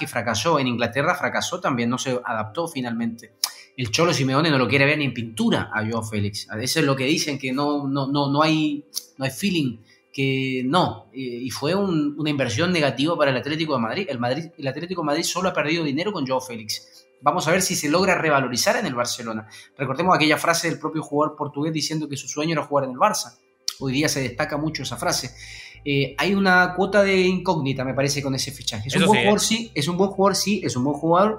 y fracasó. En Inglaterra fracasó también, no se adaptó finalmente. El Cholo Simeone no lo quiere ver ni en pintura a Joao Félix. A veces lo que dicen que no, no, no, no, hay, no hay feeling, que no. Y fue un- una inversión negativa para el Atlético de Madrid. El, Madrid. el Atlético de Madrid solo ha perdido dinero con Joao Félix. Vamos a ver si se logra revalorizar en el Barcelona. Recordemos aquella frase del propio jugador portugués diciendo que su sueño era jugar en el Barça. Hoy día se destaca mucho esa frase. Eh, hay una cuota de incógnita, me parece, con ese fichaje. Es un buen sí, jugador, ¿eh? sí, es un buen jugador, sí, es un buen jugador,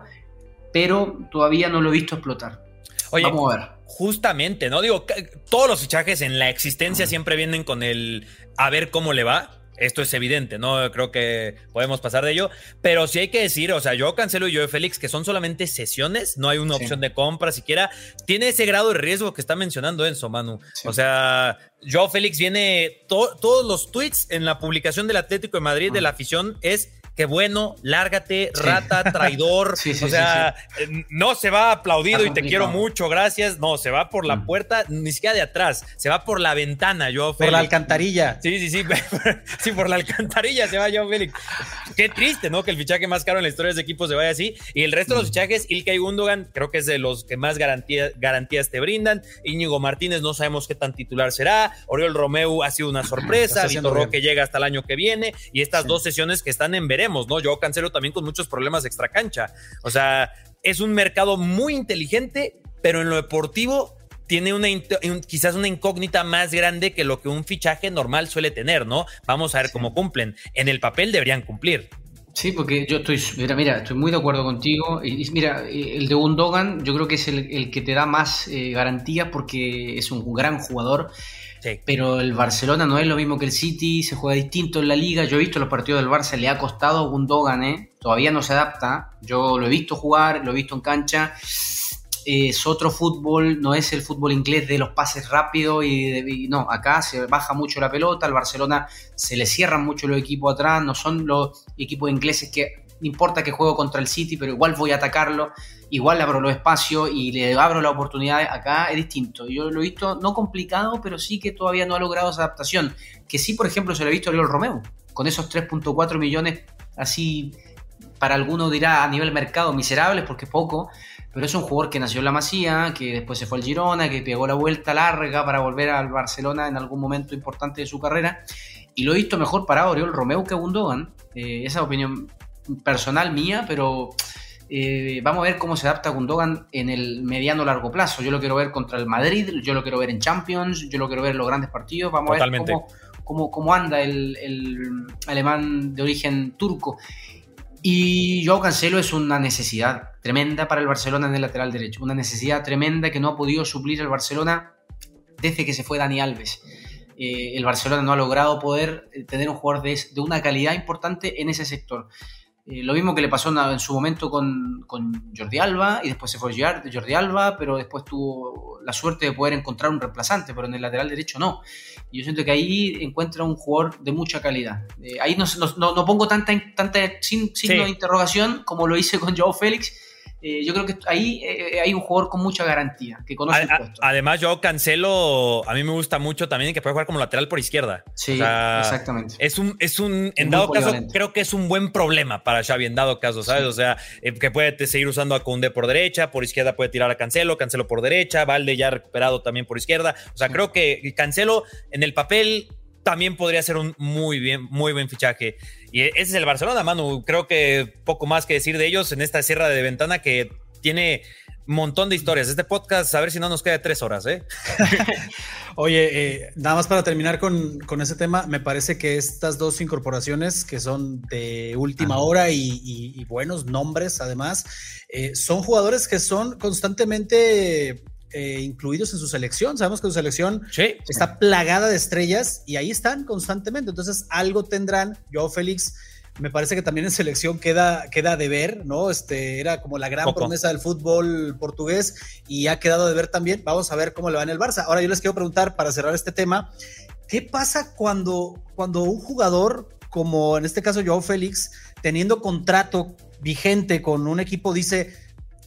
pero todavía no lo he visto explotar. Oye, Vamos a ver. justamente, ¿no? Digo, todos los fichajes en la existencia siempre vienen con el a ver cómo le va. Esto es evidente, ¿no? Creo que podemos pasar de ello. Pero sí hay que decir, o sea, yo Cancelo y yo Félix, que son solamente sesiones, no hay una Sí. opción de compra siquiera. Tiene ese grado de riesgo que está mencionando Enzo, Manu. Sí. O sea, Joao Félix viene, to- todos los tweets en la publicación del Atlético de Madrid de la afición es que bueno, lárgate, Sí. rata, traidor. Sí, sí, o sea, eh, no se va aplaudido Está y te quiero mucho, gracias. No, se va por la Mm. puerta, ni siquiera de atrás, se va por la ventana, Joao Por la alcantarilla. Sí, sí, sí. sí, por la alcantarilla se va Joao Félix. Qué triste, ¿no? Que el fichaje más caro en la historia de ese equipo se vaya así. Y el resto de Mm. los fichajes, Ilkay Gundogan, creo que es de los que más garantía- garantías te brindan. Íñigo Martínez, no sabemos qué tan titular será. Oriol Romeu ha sido una sorpresa. Vitor bien. Roque llega hasta el año que viene. Y estas dos sesiones que están en veremos, ¿no? Yo cancelo también con muchos problemas extra cancha. O sea, es un mercado muy inteligente, pero en lo deportivo tiene una quizás una incógnita más grande que lo que un fichaje normal suele tener, ¿no? Vamos a ver cómo cumplen. En el papel deberían cumplir. Sí, porque yo estoy, mira, mira, estoy muy de acuerdo contigo. Y, mira, el de Gundogan yo creo que es el, el que te da más eh, garantías porque es un gran jugador. Pero el Barcelona no es lo mismo que el City, se juega distinto en la liga. Yo he visto los partidos del Barça, le ha costado a Gundogan, ¿eh? todavía no se adapta. Yo lo he visto jugar, lo he visto en cancha. Es otro fútbol, no es el fútbol inglés de los pases rápidos y, y no, acá se baja mucho la pelota, al Barcelona se le cierran mucho los equipos atrás, no son los equipos ingleses que no importa que juego contra el City, pero igual voy a atacarlo, igual abro los espacios y le abro la oportunidad. Acá es distinto. Yo lo he visto no complicado, pero sí que todavía no ha logrado esa adaptación. Que sí, por ejemplo, se lo ha visto a Oriol Romeo, con esos 3.4 millones así, para alguno dirá a nivel mercado miserables, porque es poco, pero es un jugador que nació en la Masía, que después se fue al Girona, que pegó la vuelta larga para volver al Barcelona en algún momento importante de su carrera, y lo he visto mejor parado Oriol Romeu que Gundogan, eh, esa es opinión personal mía, pero eh, vamos a ver cómo se adapta Gundogan en el mediano largo plazo. Yo lo quiero ver contra el Madrid, yo lo quiero ver en Champions, yo lo quiero ver en los grandes partidos, vamos Totalmente. a ver cómo, cómo, cómo anda el, el alemán de origen turco. Y Joao Cancelo es una necesidad tremenda para el Barcelona en el lateral derecho, una necesidad tremenda que no ha podido suplir el Barcelona desde que se fue Dani Alves. Eh, el Barcelona no ha logrado poder eh, tener un jugador de, de una calidad importante en ese sector. Eh, lo mismo que le pasó en, su momento con, con, Jordi Alba y después se fue Jordi Alba, pero después tuvo la suerte de poder encontrar un reemplazante, pero en el lateral derecho no. Y yo siento que ahí encuentra un jugador de mucha calidad. Eh, ahí no, no, no, pongo tanta, tanta sin, signo sí. de interrogación como lo hice con Joao Félix. Eh, yo creo que ahí eh, hay un jugador con mucha garantía, que conoce a, el puesto. Además, yo Cancelo, a mí me gusta mucho también que puede jugar como lateral por izquierda. Sí, o sea, exactamente. Es un, es un, en dado caso, creo que es un buen problema para Xavi, en dado caso, ¿sabes? Sí. O sea, eh, que puede seguir usando a Koundé por derecha, por izquierda puede tirar a Cancelo, Cancelo por derecha, Valde ya recuperado también por izquierda. O sea, sí. creo que Cancelo en el papel también podría ser un muy bien, muy buen fichaje. Y ese es el Barcelona, Manu. Creo que poco más que decir de ellos en esta sierra de ventana que tiene un montón de historias. Este podcast, a ver si no nos queda tres horas, ¿eh? Oye, eh, nada más para terminar con, con, ese tema, me parece que estas dos incorporaciones que son de última hora y, buenos nombres, además, eh, son jugadores que son constantemente eh, incluidos en su selección. Sabemos que su selección está plagada de estrellas y ahí están constantemente. Entonces, algo tendrán. Yo, Félix, me parece que también en selección queda, queda de ver, ¿no? Este era como la gran promesa del fútbol portugués y ha quedado de ver también. Vamos a ver cómo le va en el Barça. Ahora yo les quiero preguntar para cerrar este tema, ¿qué pasa cuando, cuando un jugador, como en este caso Joao Félix, teniendo contrato vigente con un equipo, dice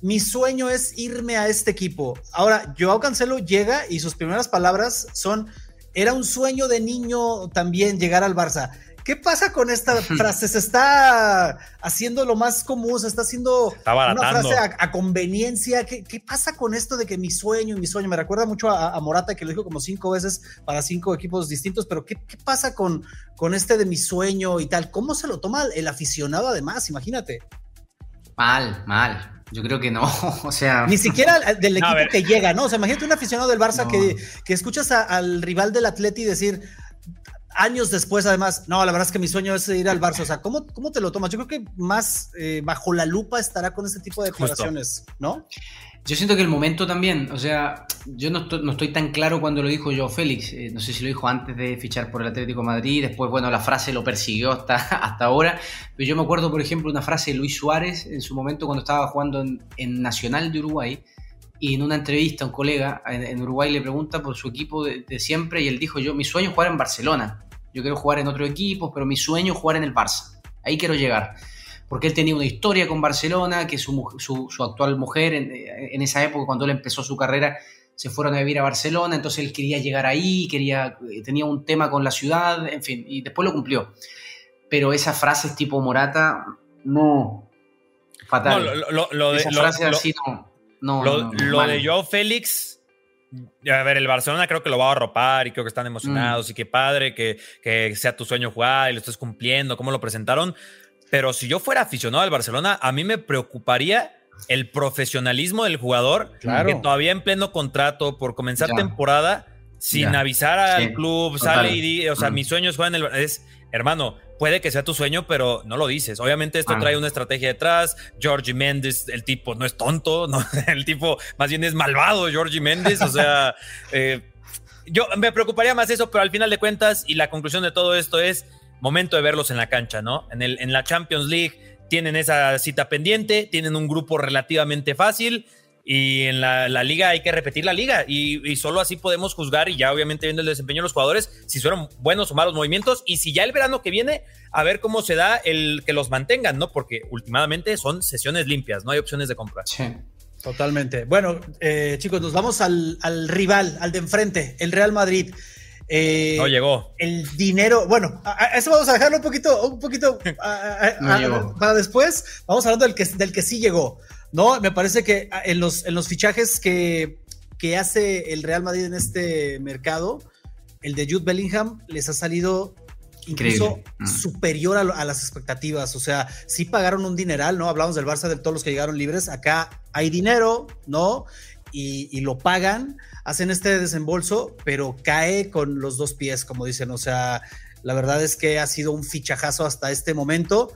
mi sueño es irme a este equipo. Ahora, Joao Cancelo llega y sus primeras palabras son, era un sueño de niño también llegar al Barça. ¿Qué pasa con esta frase? Se está haciendo lo más común, se está haciendo una frase a, conveniencia. ¿Qué, pasa con esto de que mi sueño y mi sueño? Me recuerda mucho a, Morata que lo dijo como cinco veces para cinco equipos distintos, pero ¿qué, pasa con, con este de mi sueño y tal? ¿Cómo se lo toma el aficionado además? Imagínate. Mal, mal. Yo creo que no, o sea. Ni siquiera del equipo que llega, ¿no? O sea, imagínate un aficionado del Barça que, que, escuchas al rival del Atleti decir años después, además, no, la verdad es que mi sueño es ir al Barça. O sea, ¿cómo, cómo te lo tomas? Yo creo que más eh, bajo la lupa estará con este tipo de declaraciones, ¿no? Yo siento que el momento también, o sea, yo no estoy, tan claro cuando lo dijo yo Félix, eh, no sé si lo dijo antes de fichar por el Atlético Madrid, después, bueno, la frase lo persiguió hasta, hasta ahora, pero yo me acuerdo, por ejemplo, una frase de Luis Suárez en su momento cuando estaba jugando en, Nacional de Uruguay, y en una entrevista un colega en, Uruguay le pregunta por su equipo de, de, siempre y él dijo, yo, mi sueño es jugar en Barcelona, yo quiero jugar en otro equipo, pero mi sueño es jugar en el Barça, ahí quiero llegar porque él tenía una historia con Barcelona, que su, su, actual mujer en, esa época, cuando él empezó su carrera, se fueron a vivir a Barcelona, entonces él quería llegar ahí, quería, eh, tenía un tema con la ciudad, en fin, y después lo cumplió. Pero esas frases tipo Morata, no, fatal. No, lo, de, así no. lo de Joao Félix, a ver, el Barcelona creo que lo va a arropar y creo que están emocionados mm. y qué padre que, que, sea tu sueño jugar y lo estés cumpliendo, cómo lo presentaron. Pero si yo fuera aficionado al Barcelona, a mí me preocuparía el profesionalismo del jugador que todavía en pleno contrato por comenzar temporada sin avisar al club, sale y o sea, mm. mi sueño es jugar en el es hermano, puede que sea tu sueño, pero no lo dices. Obviamente esto trae una estrategia detrás. Georgie Méndez, el tipo no es tonto, no, el tipo más bien es malvado, Georgie Méndez, o sea, eh, yo me preocuparía más eso, pero al final de cuentas y la conclusión de todo esto es momento de verlos en la cancha, ¿no? En, el, en la Champions League tienen esa cita pendiente, tienen un grupo relativamente fácil y en la, liga hay que repetir la liga y, solo así podemos juzgar y ya obviamente viendo el desempeño de los jugadores si fueron buenos o malos movimientos y si ya el verano que viene a ver cómo se da el que los mantengan, ¿no? Porque últimamente son sesiones limpias, no hay opciones de compra. Sí. Totalmente. Bueno, eh, chicos, nos vamos al, al rival, al de enfrente, el Real Madrid. Eh, no llegó. El dinero, bueno, eso vamos a dejarlo un poquito, un poquito para después. Vamos hablando del que, del que sí llegó. No, me parece que en los, en los fichajes que, que hace el Real Madrid en este mercado, el de Jude Bellingham les ha salido incluso mm. superior a, las expectativas. O sea, sí pagaron un dineral, ¿no? Hablamos del Barça de todos los que llegaron libres. Acá hay dinero, ¿no? y, lo pagan, hacen este desembolso, pero cae con los dos pies, como dicen. O sea, la verdad es que ha sido un fichajazo hasta este momento.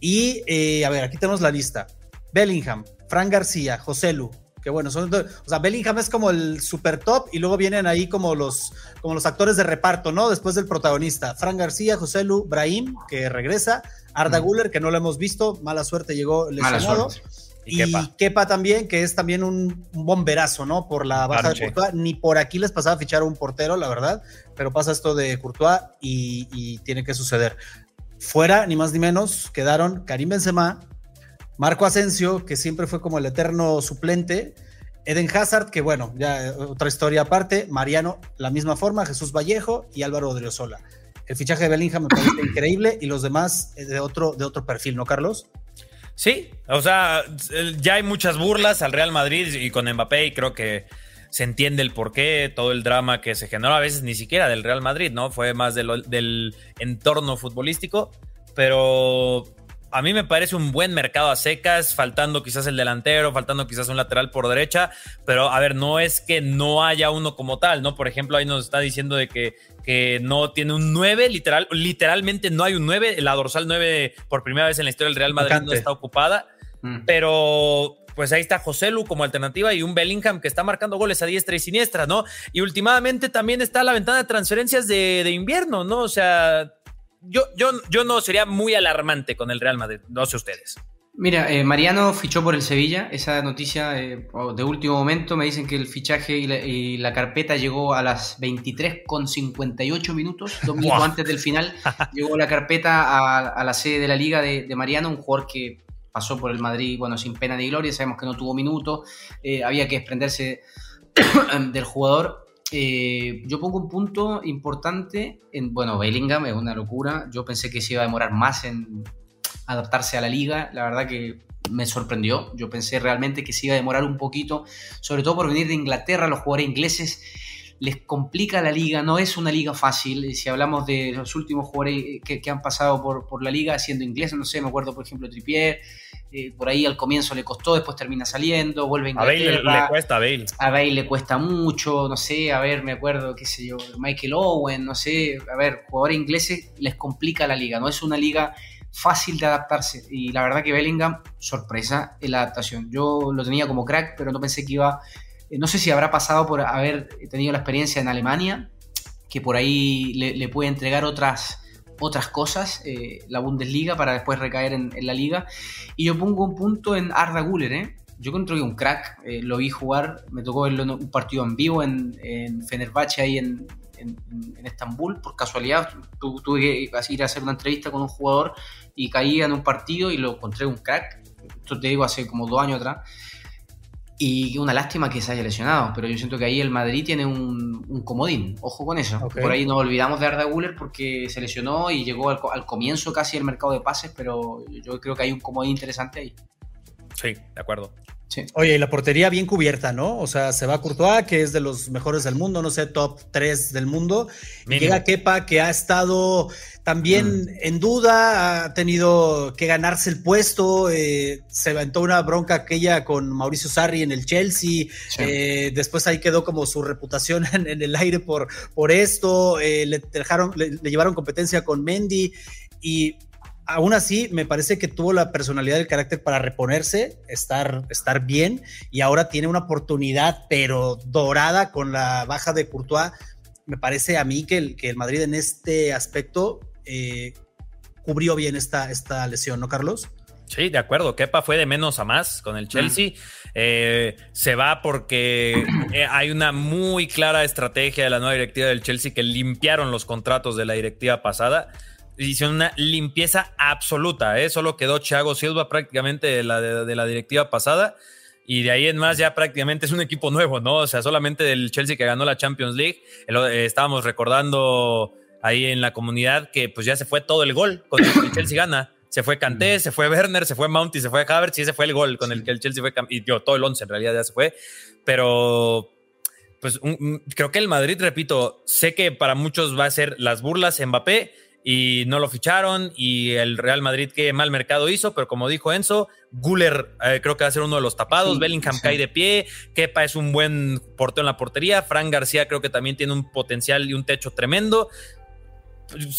Y eh, a ver, aquí tenemos la lista. Bellingham, Fran García, José Lu, que bueno, son, o sea, Bellingham es como el super top y luego vienen ahí como los, como los actores de reparto, ¿no? Después del protagonista. Fran García, José Lu, Brahim, que regresa, Arda Guller, que no lo hemos visto, mala suerte llegó lesionado. Y, Kepa. también, que es también un, bomberazo, ¿no? Por la baja de Courtois. Ni por aquí les pasaba a fichar un portero, la verdad, pero pasa esto de Courtois y, tiene que suceder. Fuera, ni más ni menos, quedaron Karim Benzema, Marco Asensio, que siempre fue como el eterno suplente, Eden Hazard, que bueno, ya otra historia aparte, Mariano, la misma forma, Jesús Vallejo y Álvaro Odriozola. El fichaje de Bellingham me parece increíble y los demás eh, de otro, de otro perfil, ¿no, Carlos? Sí, o sea, ya hay muchas burlas al Real Madrid y con Mbappé y creo que se entiende el porqué, todo el drama que se generó a veces ni siquiera del Real Madrid, ¿no? Fue más del entorno futbolístico. pero a mí me parece un buen mercado a secas, faltando quizás el delantero, faltando quizás un lateral por derecha, pero a ver, no es que no haya uno como tal, ¿no? Por ejemplo, ahí nos está diciendo de que, que no tiene un 9, literal, literalmente no hay un 9, la dorsal 9 por primera vez en la historia del Real Madrid no está ocupada, mm. pero pues ahí está José Lu como alternativa y un Bellingham que está marcando goles a diestra y siniestra, ¿no? Y últimamente también está la ventana de transferencias de, de invierno, ¿no? O sea, yo, yo, yo no sería muy alarmante con el Real Madrid, no sé ustedes. Mira, eh, Mariano fichó por el Sevilla, esa noticia eh, de último momento, me dicen que el fichaje y la, carpeta llegó a las 23.58 minutos, dos minutos antes del final, llegó la carpeta a, la sede de la liga de, Mariano, un jugador que pasó por el Madrid, bueno, sin pena ni gloria, sabemos que no tuvo minutos, eh, había que desprenderse del jugador, eh, yo pongo un punto importante en, bueno, Bellingham es una locura. Yo pensé que se iba a demorar más en adaptarse a la liga. La verdad que me sorprendió. Yo pensé realmente que se iba a demorar un poquito, sobre todo por venir de Inglaterra. Los jugadores ingleses les complica la liga, no es una liga fácil. Si hablamos de los últimos jugadores que, han pasado por, por, la liga siendo ingleses, no sé, me acuerdo por ejemplo Tripier, eh, por ahí al comienzo le costó, después termina saliendo, vuelve a Inglaterra. A Bale le, cuesta, a Bale. A Bale le cuesta mucho, no sé, a ver, me acuerdo, qué sé yo, Michael Owen, no sé, a ver, jugadores ingleses les complica la liga, no es una liga fácil de adaptarse. Y la verdad que Bellingham, sorpresa en la adaptación. Yo lo tenía como crack, pero no pensé que iba eh, no sé si habrá pasado por haber tenido la experiencia en Alemania, que por ahí le, puede entregar otras, otras cosas, eh, la Bundesliga, para después recaer en, la liga. Y yo pongo un punto en Arda Guller, ¿eh? Yo encontré un crack, lo vi jugar, me tocó verlo en un partido en vivo en, en Fenerbahce, ahí en, en, Estambul, por casualidad. tuve que ir a hacer una entrevista con un jugador y caí en un partido y lo encontré un crack. Esto te digo hace como dos años atrás. Y una lástima que se haya lesionado, pero yo siento que ahí el Madrid tiene un, comodín. Ojo con eso. Por ahí nos olvidamos de Arda Guller porque se lesionó y llegó al, al, comienzo casi el mercado de pases, pero yo creo que hay un comodín interesante ahí. Sí, de acuerdo. Oye, y la portería bien cubierta, ¿no? O sea, se va Courtois, que es de los mejores del mundo, no sé, top 3 del mundo. Y llega Kepa, que ha estado también mm. en duda, ha tenido que ganarse el puesto. Eh, se aventó una bronca aquella con Mauricio Sarri en el Chelsea. Eh, después ahí quedó como su reputación en, el aire por, por esto. Eh, le, dejaron, le, le llevaron competencia con Mendy. Y aún así me parece que tuvo la personalidad y el carácter para reponerse, estar, estar bien y ahora tiene una oportunidad pero dorada con la baja de Courtois. Me parece a mí que el, que el Madrid en este aspecto eh, cubrió bien esta, esta lesión, ¿no, Carlos? Sí, de acuerdo. Kepa fue de menos a más con el Chelsea. Eh, se va porque eh, hay una muy clara estrategia de la nueva directiva del Chelsea que limpiaron los contratos de la directiva pasada hicieron una limpieza absoluta, ¿eh? Solo quedó Thiago Silva prácticamente de la, de, la directiva pasada y de ahí en más ya prácticamente es un equipo nuevo, ¿no? O sea, solamente del Chelsea que ganó la Champions League, eh, estábamos recordando ahí en la comunidad que pues ya se fue todo el gol con el que el Chelsea gana. Se fue Kanté, se fue Werner, se fue Mount y se fue Havertz y ese fue el gol con el que el Chelsea fue y dio todo el once en realidad ya se fue, pero pues creo que el Madrid, repito, sé que para muchos va a ser las burlas Mbappé, y no lo ficharon y el Real Madrid qué mal mercado hizo, pero como dijo Enzo, Guller eh, creo que va a ser uno de los tapados, Bellingham cae de pie, Kepa es un buen portero en la portería, Fran García creo que también tiene un potencial y un techo tremendo.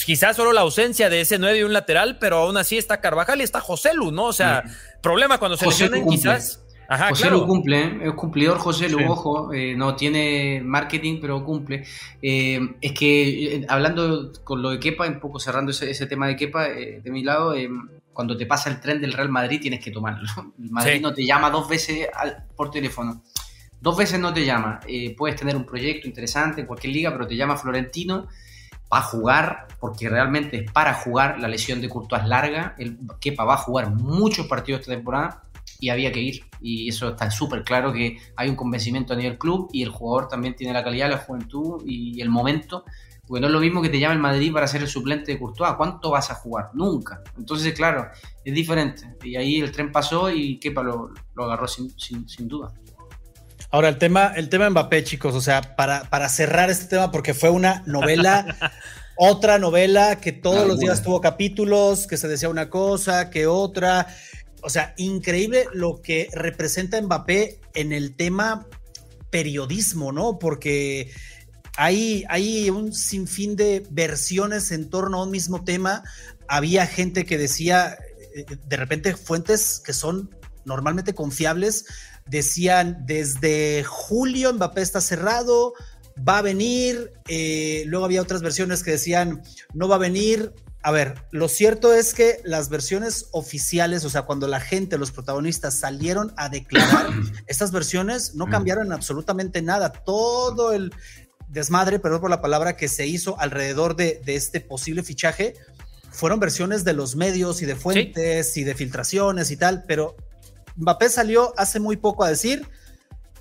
Quizás solo la ausencia de ese 9 y un lateral, pero aún así está Carvajal y está José Lu, ¿no? O sea, problema cuando se lesionen quizás José lo cumple, ¿eh? es cumplidor José Lu, ojo, eh, no tiene marketing, pero cumple. Eh, es que hablando con lo de Kepa, un poco cerrando ese, tema de Kepa, de mi lado, cuando te pasa el tren del Real Madrid tienes que tomarlo. El Madrid no te llama dos veces por teléfono. Dos veces no te llama. puedes tener un proyecto interesante en cualquier liga, pero te llama Florentino va a jugar, porque realmente es para jugar, la lesión de Courtois es larga, el Kepa va a jugar muchos partidos esta temporada, y había que ir. Y eso está súper claro que hay un convencimiento a nivel club y el jugador también tiene la calidad, la juventud y el momento. Porque no es lo mismo que te llame el Madrid para ser el suplente de Courtois. ¿Cuánto vas a jugar? Nunca. Entonces, claro, es diferente. Y ahí el tren pasó y Kepa lo, lo agarró sin, sin, duda. Ahora, el tema, el tema Mbappé, chicos, o sea, para, para cerrar este tema, porque fue una novela Otra novela que todos los días tuvo capítulos, que se decía una cosa, que otra. O sea, increíble lo que representa Mbappé en el tema periodismo, ¿no? Porque hay, hay un sinfín de versiones en torno a un mismo tema. Había gente que decía, eh, de repente, fuentes que son normalmente confiables, decían desde julio Mbappé está cerrado, va a venir, eh, luego había otras versiones que decían no va a venir. A ver, lo cierto es que las versiones oficiales, o sea, cuando la gente, los protagonistas salieron a declarar, estas versiones no mm. cambiaron absolutamente nada. Todo el desmadre, perdón por la palabra, que se hizo alrededor de, este posible fichaje, fueron versiones de los medios y de fuentes y de filtraciones y tal, pero Mbappé salió hace muy poco a decir,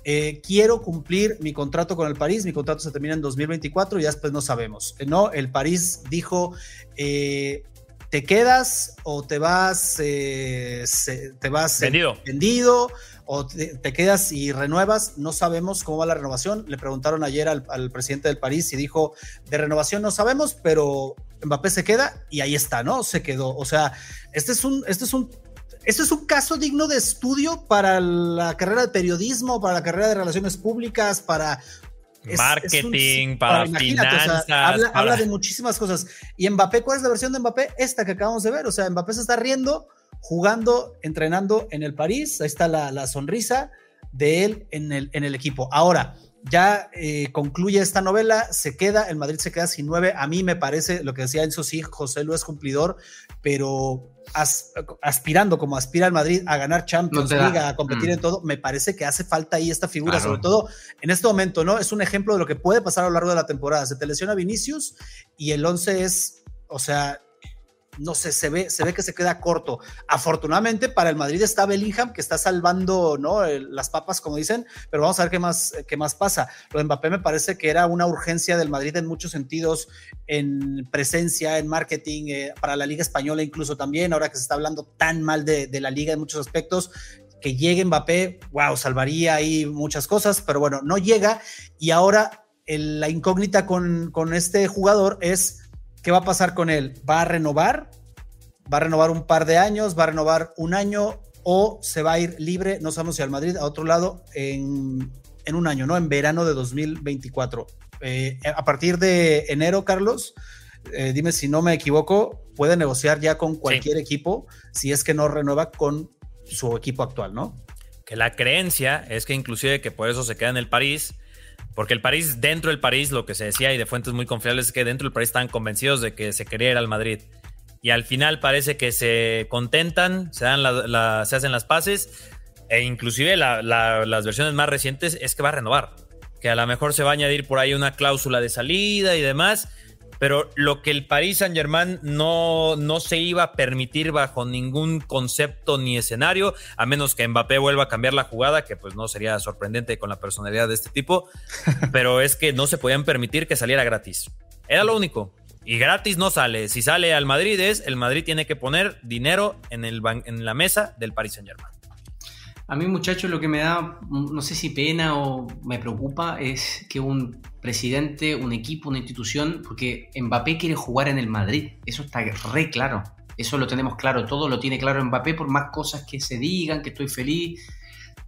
eh, quiero cumplir mi contrato con el París, mi contrato se termina en 2024 y ya después no sabemos. Eh, no, el París dijo, eh, te quedas o te vas, te vas vendido, o te, quedas y renuevas, no sabemos cómo va la renovación. Le preguntaron ayer al, al, presidente del París y dijo, de renovación no sabemos, pero Mbappé se queda y ahí está, ¿no? Se quedó. O sea, este es un, este es un ¿Esto es un caso digno de estudio para la carrera de periodismo, para la carrera de relaciones públicas, para marketing, para, finanzas. habla, de muchísimas cosas. Y Mbappé, ¿cuál es la versión de Mbappé? Esta que acabamos de ver. O sea, Mbappé se está riendo, jugando, entrenando en el París. Ahí está la, sonrisa de él en el, en el equipo. Ahora, ya eh, concluye esta novela, se queda, el Madrid se queda sin nueve. A mí me parece, lo que decía Enzo, sí, José Lu es cumplidor, pero aspirando como aspira el Madrid a ganar Champions League, a competir mm. en todo, me parece que hace falta ahí esta figura, sobre todo en este momento, ¿no? Es un ejemplo de lo que puede pasar a lo largo de la temporada. Se te lesiona Vinicius y el 11 es, o sea, no sé, se ve, se ve que se queda corto. Afortunadamente para el Madrid está Bellingham, que está salvando ¿no? las papas, como dicen, pero vamos a ver qué más, qué más pasa. Lo de Mbappé me parece que era una urgencia del Madrid en muchos sentidos, en presencia, en marketing, eh, para la Liga Española incluso también, ahora que se está hablando tan mal de, la liga en muchos aspectos, que llegue Mbappé, wow, salvaría ahí muchas cosas, pero bueno, no llega y ahora la incógnita con, con este jugador es ¿Qué va a pasar con él? ¿Va a renovar? ¿Va a renovar un par de años? ¿Va a renovar un año? ¿O se va a ir libre? No sabemos si al Madrid, a otro lado, en, un año, ¿no? En verano de 2024. Eh, a partir de enero, Carlos, eh, dime si no me equivoco, puede negociar ya con cualquier equipo si es que no renueva con su equipo actual, ¿no? Que la creencia es que inclusive que por eso se queda en el París porque el París, dentro del París, lo que se decía y de fuentes muy confiables es que dentro del París estaban convencidos de que se quería ir al Madrid. Y al final parece que se contentan, se, dan se hacen las paces e inclusive las versiones más recientes es que va a renovar. Que a lo mejor se va a añadir por ahí una cláusula de salida y demás pero lo que el Paris Saint Germain no, no se iba a permitir bajo ningún concepto ni escenario, a menos que Mbappé vuelva a cambiar la jugada, que pues no sería sorprendente con la personalidad de este tipo, pero es que no se podían permitir que saliera gratis. Era lo único. Y gratis no sale. Si sale al Madrid es, el Madrid tiene que poner dinero en, el en la mesa del Paris Saint Germain. A mí, muchachos, lo que me da, no sé si pena o me preocupa, es que un presidente, un equipo, una institución, porque Mbappé quiere jugar en el Madrid. Eso está re claro. Eso lo tenemos claro. Todo lo tiene claro Mbappé por más cosas que se digan, que estoy feliz.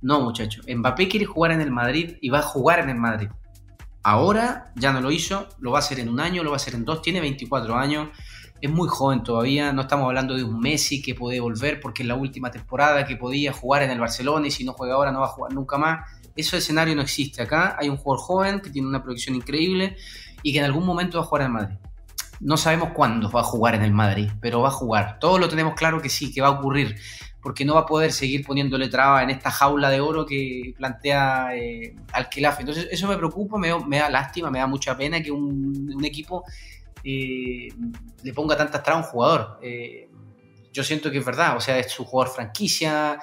No, muchachos. Mbappé quiere jugar en el Madrid y va a jugar en el Madrid. Ahora ya no lo hizo, lo va a hacer en un año, lo va a hacer en dos, tiene 24 años es muy joven todavía, no estamos hablando de un Messi que puede volver porque es la última temporada que podía jugar en el Barcelona y si no juega ahora no va a jugar nunca más. Ese escenario no existe acá. Hay un jugador joven que tiene una proyección increíble y que en algún momento va a jugar en Madrid. No sabemos cuándo va a jugar en el Madrid, pero va a jugar. Todos lo tenemos claro que sí, que va a ocurrir, porque no va a poder seguir poniéndole traba en esta jaula de oro que plantea eh. Entonces, eso me preocupa, me, da lástima, me da mucha pena que un equipo eh, le ponga tantas trabas a un jugador. Eh, yo siento que es verdad, o sea, es su jugador franquicia,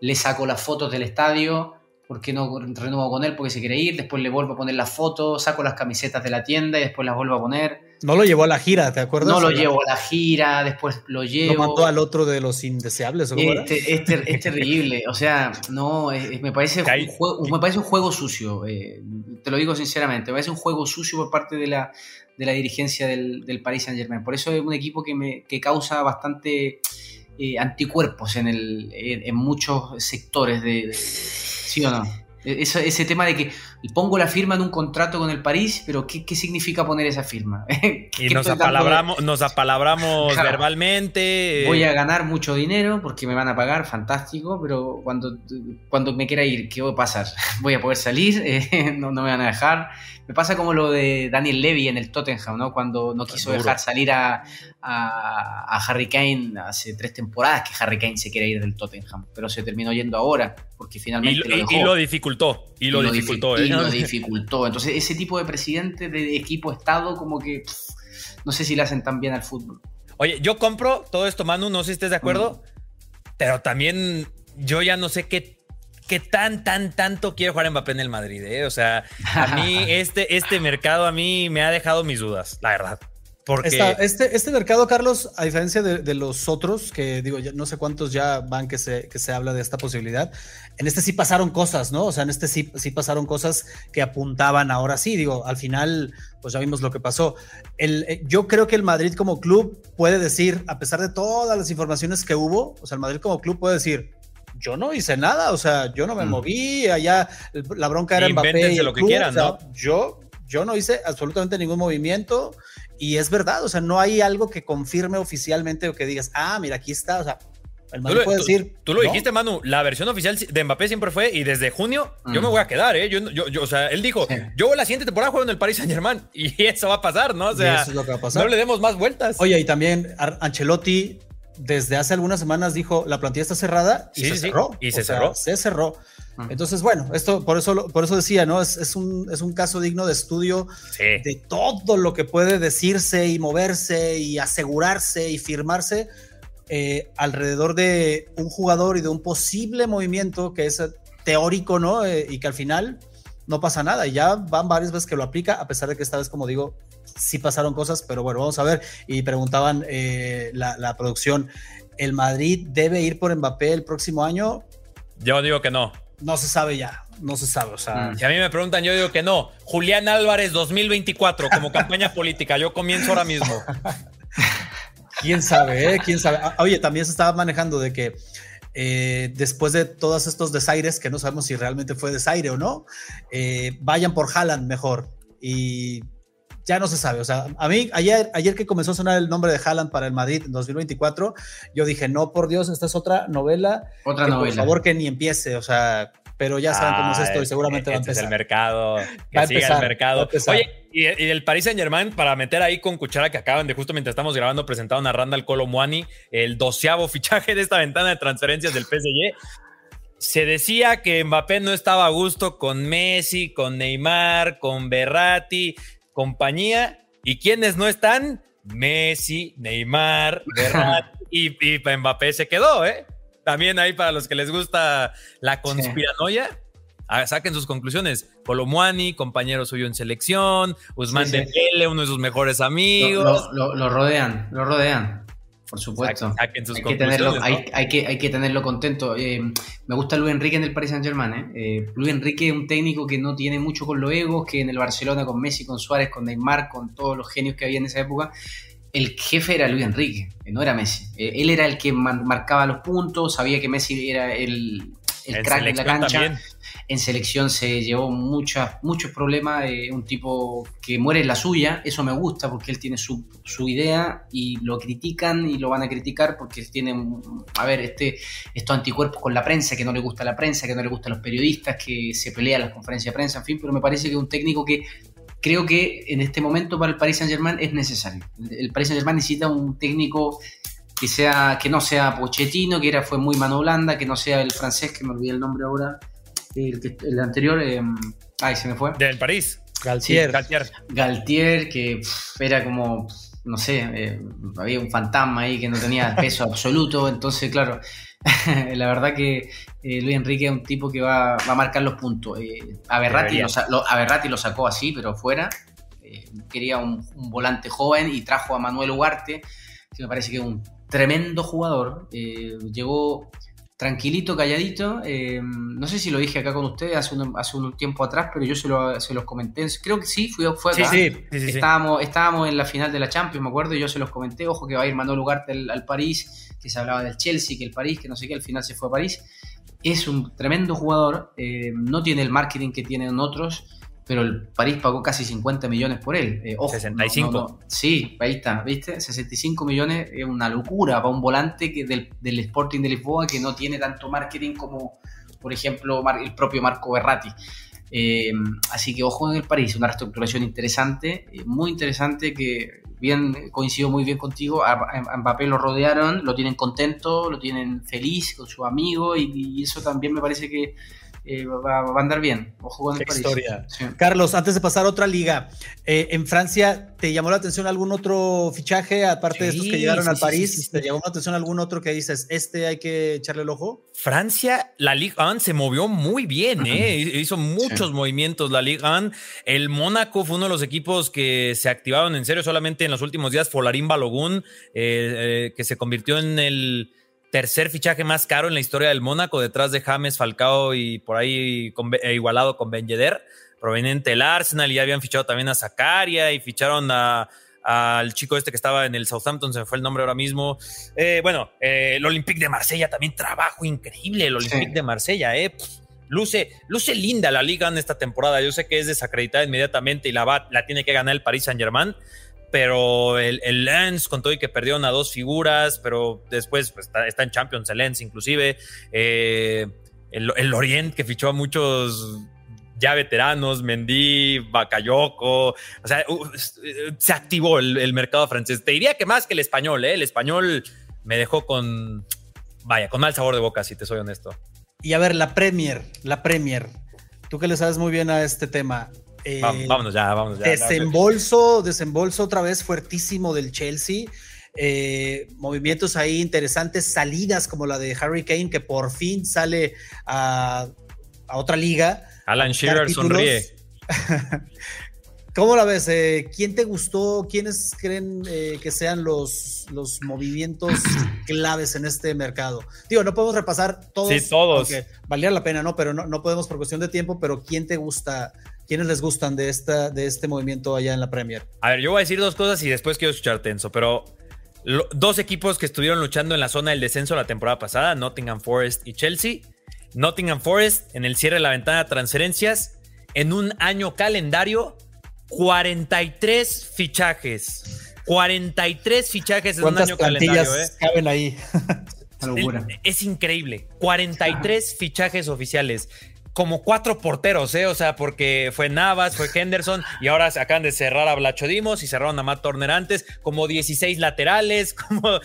le saco las fotos del estadio, porque no renuevo con él? Porque se quiere ir, después le vuelvo a poner las fotos, saco las camisetas de la tienda y después las vuelvo a poner. No lo llevó a la gira, ¿te acuerdas? No lo llevo a la gira, después lo llevo. Lo mandó al otro de los indeseables, este, este, es terrible, o sea, no, me, parece un juego, me parece un juego sucio. Eh, te lo digo sinceramente, me parece un juego sucio por parte de la, de la dirigencia del, del Paris Saint Germain. Por eso es un equipo que, me, que causa bastante eh, anticuerpos en, el, en, muchos sectores de, ¿Sí o no? E, ese, tema de que pongo la firma en un contrato con el París, pero ¿qué, significa poner esa firma? y nos apalabramos, nos apalabramos verbalmente. Voy a ganar mucho dinero porque me van a pagar, fantástico, pero cuando, cuando me quiera ir, ¿qué va a pasar? ¿Voy a poder salir? no, no me van a dejar. Me pasa como lo de Daniel Levy en el Tottenham, ¿no? Cuando no quiso dejar salir a, a, Harry Kane hace tres temporadas que Harry Kane se quiere ir del Tottenham, pero se terminó yendo ahora porque finalmente y, lo, y lo dificultó. Y lo, dificultó. ¿eh? Y lo dificultó. Entonces, ese tipo de presidente de equipo Estado, como que no sé si le hacen tan bien al fútbol. Oye, yo compro todo esto, Manu, no sé si estés de acuerdo, mm. pero también yo ya no sé qué qué tan, tan, tanto quiero jugar Mbappé en el Madrid. ¿eh? O sea, a mí este, este mercado a mí me ha dejado mis dudas, la verdad. Porque... este, este mercado, Carlos, a diferencia de, los otros, que digo, no sé cuántos ya van que se, que se habla de esta posibilidad, en este sí pasaron cosas, ¿no? O sea, en este sí, sí pasaron cosas que apuntaban ahora sí, digo, al final, pues ya vimos lo que pasó. El, eh, yo creo que el Madrid como club puede decir, a pesar de todas las informaciones que hubo, o sea, el Madrid como club puede decir, yo no hice nada, o sea, yo no me mm. moví, allá la bronca era Mbappé. lo que quieran, ¿no? Yo, yo no hice absolutamente ningún movimiento y es verdad, o sea, no hay algo que confirme oficialmente o que digas, ah, mira, aquí está, o sea, el Madrid puede decir. Tú lo dijiste, Manu, la versión oficial de Mbappé siempre fue, y desde junio yo me mm. voy a quedar, ¿eh? Yo, yo, o sea, él dijo, yo la siguiente temporada juego en el Paris Saint Germain, y eso va a pasar, ¿no? O sea, eso es lo que va a pasar. no le demos más vueltas. Oye, y también Ancelotti desde hace algunas semanas dijo la plantilla está cerrada y se cerró. Y se cerró. Se cerró. Entonces, bueno, esto por eso, por eso decía, ¿no? Es, un, es un caso digno de estudio de todo lo que puede decirse y moverse y asegurarse y firmarse eh, alrededor de un jugador y de un posible movimiento que es teórico, ¿no? Eh, y que al final no pasa nada. Y ya van varias veces que lo aplica, a pesar de que esta vez, como digo, sí pasaron cosas, pero bueno, vamos a ver. Y preguntaban eh, la, producción, ¿el Madrid debe ir por Mbappé el próximo año? Yo digo que no. No se sabe ya, no se sabe. O sea, si a mí me preguntan, yo digo que no. Julián Álvarez 2024 como campaña política, yo comienzo ahora mismo. ¿Quién sabe? Eh? ¿Quién sabe? Ah, oye, también se estaba manejando de que eh, después de todos estos desaires, que no sabemos si realmente fue desaire o no, vayan por Haaland mejor. Y ya no se sabe. O sea, a mí ayer, ayer que comenzó a sonar el nombre de Haaland para el Madrid en 2024, yo dije, no, por Dios, esta es otra novela. Otra novela. Por favor, que ni empiece. O sea, pero ya saben cómo es esto y seguramente va a este empezar. Es el mercado. Que siga el mercado. Oye, y, el Paris Saint Germain, para meter ahí con cuchara que acaban de justo mientras estamos grabando, presentaron a Randall Colomwani, el doceavo fichaje de esta ventana de transferencias del PSG. Se decía que Mbappé no estaba a gusto con Messi, con Neymar, con Berratti compañía. ¿Y quienes no están? Messi, Neymar, y, y, Mbappé se quedó, ¿eh? También ahí para los que les gusta la conspiranoia. Ah, saquen sus conclusiones. Colomuani, compañero suyo en selección, Usman Dembele, uno de sus mejores amigos. lo rodean, lo rodean. Por supuesto. hay, que tenerlo, hay, que, hay que tenerlo contento. Eh, me gusta Luis Enrique en el Paris Saint Germain. ¿eh? eh. Luis Enrique es un técnico que no tiene mucho con los egos, que en el Barcelona con Messi, con Suárez, con Neymar, con todos los genios que había en esa época, el jefe era Luis Enrique, no era Messi. él era el que marcaba los puntos, sabía que Messi era el, el crack de la cancha en selección se llevó muchas, muchos problemas, eh, un tipo que muere en la suya, eso me gusta porque él tiene su, idea y lo critican y lo van a criticar porque tiene, a ver, este, estos anticuerpos con la prensa, que no le gusta la prensa, que no le gustan los periodistas, que se pelea en las conferencias de prensa, en fin, pero me parece que es un técnico que creo que en este momento para el Paris Saint Germain es necesario. El Paris Saint Germain necesita un técnico que sea que no sea Pochettino, que era fue muy mano blanda, que no sea el francés, que me olvidé el nombre ahora, el, anterior, eh, ay, se me fue. Del París. Galtier. Galtier. que era como, no sé, eh, había un fantasma ahí que no tenía peso absoluto. Entonces, claro, la verdad que eh, Luis Enrique es un tipo que va, a marcar los puntos. a, Berratti lo, lo, sacó así, pero fuera. quería un, volante joven y trajo a Manuel Ugarte, que me parece que es un tremendo jugador. llegó tranquilito, calladito. Eh, no sé si lo dije acá con ustedes hace un, hace un tiempo atrás, pero yo se, lo, se los comenté. Creo que sí, fue, fue acá. Sí, sí, estábamos, estábamos en la final de la Champions, me acuerdo, y yo se los comenté. Ojo que va a ir Manuel Ugarte al, al París, que se hablaba del Chelsea, que el París, que no sé qué, al final se fue a París. Es un tremendo jugador, eh, no tiene el marketing que tienen otros pero el París pagó casi 50 millones por él. Eh, 65. sí, ahí está, ¿viste? 65 millones es una locura para un volante que del, del, Sporting de Lisboa que no tiene tanto marketing como, por ejemplo, el propio Marco Berratti. Eh, así que ojo en el París, una reestructuración interesante, eh, muy interesante que bien coincido muy bien contigo. A, Mbappé lo rodearon, lo tienen contento, lo tienen feliz con su amigo y eso también me parece que eh, va, a andar bien. Ojo con el historia. Carlos, antes de pasar a otra liga, eh, en Francia, ¿te llamó la atención algún otro fichaje, aparte de estos que llegaron al París? ¿Te llamó la atención algún otro que dices, este hay que echarle el ojo? Francia, la Ligue 1 se movió muy bien, ¿eh? hizo muchos movimientos la Ligue 1. El Mónaco fue uno de los equipos que se activaron en serio solamente en los últimos días. Folarín Balogun, que se convirtió en el tercer fichaje más caro en la historia del Mónaco, detrás de James, Falcao y por ahí eh, igualado con Ben Yedder, proveniente del Arsenal, y ya habían fichado también a Zakaria y ficharon al chico este que estaba en el Southampton, se me fue el nombre ahora mismo. Eh, bueno, eh, el Olympique de Marsella también trabajo increíble, el Olympique de Marsella, eh. luce, luce linda la liga en esta temporada. Yo sé que es desacreditada inmediatamente y la, la tiene que ganar el Paris Saint Germain, pero el, el, Lens con todo y que perdieron a dos figuras, pero después pues, está, en Champions el Lens inclusive, eh, el, el, Orient que fichó a muchos ya veteranos, Mendy, Bakayoko, o sea, se activó el, mercado francés. Te diría que más que el español, ¿eh? el español me dejó con, vaya, con mal sabor de boca, si te soy honesto. Y a ver, la Premier, la Premier, tú que le sabes muy bien a este tema, eh, vámonos ya, vámonos ya. Desembolso, desembolso otra vez fuertísimo del Chelsea. Eh, movimientos ahí interesantes, salidas como la de Harry Kane, que por fin sale a, otra liga. Alan Shearer sonríe. ¿Cómo la ves? Eh, ¿Quién te gustó? ¿Quiénes creen que sean los, los movimientos claves en este mercado? Digo, no podemos repasar todos. Sí, todos. Valía la pena, ¿no? Pero no, no podemos por cuestión de tiempo, pero ¿quién te gusta ¿Quiénes les gustan de, esta, de este movimiento allá en la Premier? A ver, yo voy a decir dos cosas y después quiero escuchar Tenso, pero dos equipos que estuvieron luchando en la zona del descenso la temporada pasada, Nottingham Forest y Chelsea. Nottingham Forest en el cierre de la ventana de transferencias, en un año calendario, 43 fichajes. 43 fichajes en un año calendario. ¿eh? caben ahí? es increíble. 43 fichajes oficiales como cuatro porteros, ¿eh? O sea, porque fue Navas, fue Henderson y ahora se acaban de cerrar a Blachodimos y cerraron a Matt Turner antes, como 16 laterales, como...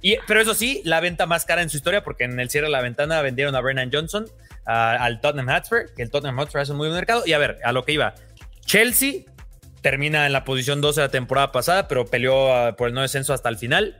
Y, pero eso sí, la venta más cara en su historia, porque en el cierre de la ventana vendieron a Brennan Johnson, al Tottenham Hotspur, que el Tottenham Hotspur hace un muy buen mercado. Y a ver, a lo que iba, Chelsea termina en la posición 12 de la temporada pasada, pero peleó ah, por el no descenso hasta el final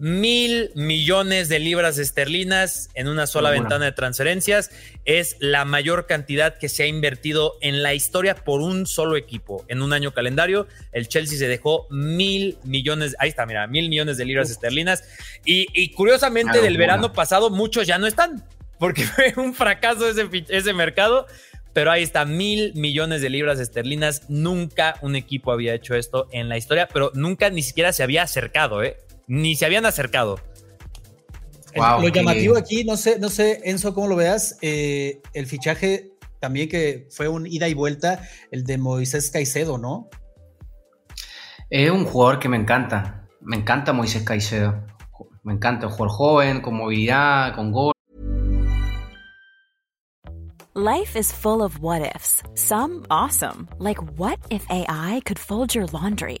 mil millones de libras esterlinas en una sola ventana de transferencias. Es la mayor cantidad que se ha invertido en la historia por un solo equipo en un año calendario. El Chelsea se dejó mil millones, ahí está, mira, mil millones de libras esterlinas. Y, curiosamente, del verano pasado, muchos ya no están, porque fue un fracaso ese, ese mercado. Pero ahí está, mil millones de libras esterlinas. Nunca un equipo había hecho esto en la historia, pero nunca ni siquiera se había acercado, ¿eh? Ni se habían acercado. lo llamativo aquí, no sé, no sé, Enzo, cómo lo veas, eh, el fichaje también que fue un ida y vuelta, el de Moisés Caicedo, ¿no? Es un jugador que me encanta, me encanta Moisés Caicedo, me encanta, un jugador joven, con movilidad, con gol. Life is full of what ifs, some awesome, like what if AI could fold your laundry?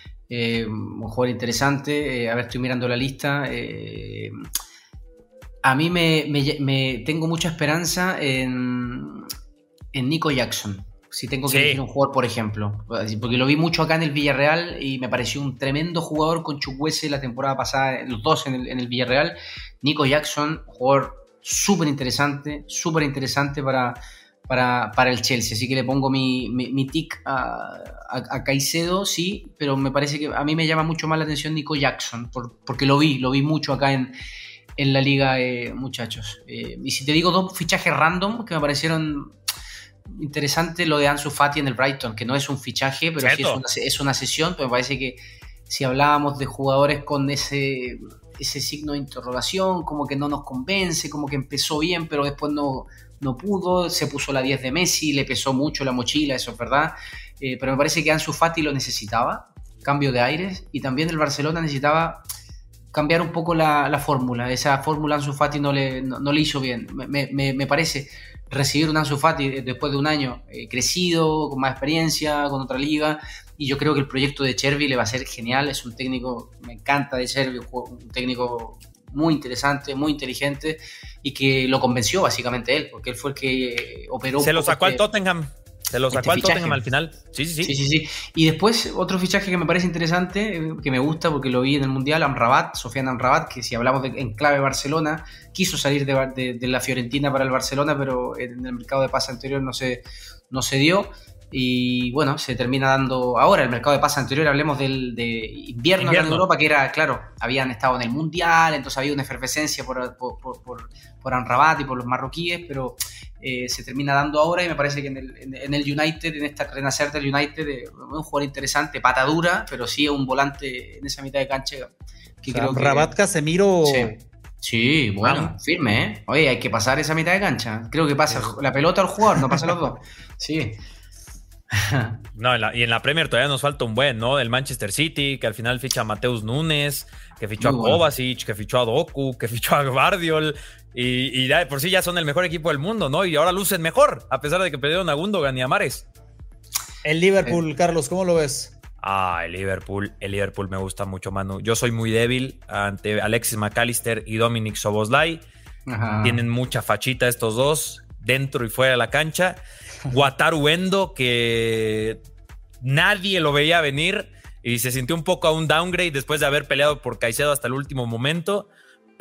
Eh, un jugador interesante. Eh, a ver, estoy mirando la lista. Eh, a mí me, me, me, tengo mucha esperanza en, en Nico Jackson si tengo que elegir un jugador, por ejemplo. Porque lo vi mucho acá en el Villarreal y me pareció un tremendo jugador con Chukwese la temporada pasada, los dos en el, Villarreal. Nico Jackson, jugador súper interesante, súper interesante para, para, el Chelsea. Así que le pongo mi, mi, tic a, Caicedo, sí, pero me parece que a mí me llama mucho más la atención Nico Jackson, porque lo vi, lo vi mucho acá en, en la liga, eh, muchachos. Eh, y si te digo dos fichajes random que me parecieron interesante lo de Ansu Fati en el Brighton, que no es un fichaje, pero sí es una, sesión, pero me parece que si hablábamos de jugadores con ese, ese signo de interrogación, como que no nos convence, como que empezó bien, pero después no, no pudo, se puso la 10 de Messi, le pesó mucho la mochila, eso es verdad, eh, pero me parece que Ansu Fati lo necesitaba, cambio de aires, y también el Barcelona necesitaba cambiar un poco la, fórmula, esa fórmula Ansu Fati no le, no, le hizo bien, me, parece recibir un Ansu Fati después de un año eh, crecido, con más experiencia, con otra liga. Y yo creo que el proyecto de Chervi le va a ser genial. Es un técnico, me encanta de Chervi, un técnico muy interesante, muy inteligente y que lo convenció básicamente él, porque él fue el que operó. Se lo sacó al Tottenham. Se lo sacó este al Tottenham al final. Sí, sí, sí. Sí, sí, Y después, otro fichaje que me parece interesante, eh, que me gusta porque lo vi en el Mundial, Amrabat, Sofiane Amrabat, que si hablamos de, en clave Barcelona, quiso salir de, de, la Fiorentina para el Barcelona, pero en el mercado de pase anterior no se, no se dio. Y bueno, se termina dando ahora el mercado de pase anterior, hablemos del de invierno, en Europa, que era, claro, habían estado en el Mundial, entonces había una efervescencia por, por, por, por, por Anrabat y por los marroquíes, pero eh, se termina dando ahora y me parece que en el, United, en esta renacer del United, es un jugador interesante, patadura, pero sí es un volante en esa mitad de cancha que creo Rabat Casemiro... Sí. bueno, firme, ¿eh? Oye, hay que pasar esa mitad de cancha. Creo que pasa la pelota al jugador, no pasa los dos. Sí. no, y en la Premier todavía nos falta un buen, ¿no? El Manchester City, que al final ficha a Mateus Nunes, que fichó a Kovacic, que fichó a Doku, que fichó a Guardiol, y, ya por sí ya son el mejor equipo del mundo, ¿no? Y ahora lucen mejor, a pesar de que perdieron a Gundogan y a Mares. El Liverpool, Carlos, ¿cómo lo ves? Ah, el Liverpool, el Liverpool me gusta mucho, Manu. Yo soy muy débil ante Alexis McAllister y Dominic Soboslai. Tienen mucha fachita estos dos, dentro y fuera de la cancha. Wataru Endo, que nadie lo veía venir y se sintió un poco a un downgrade después de haber peleado por Caicedo hasta el último momento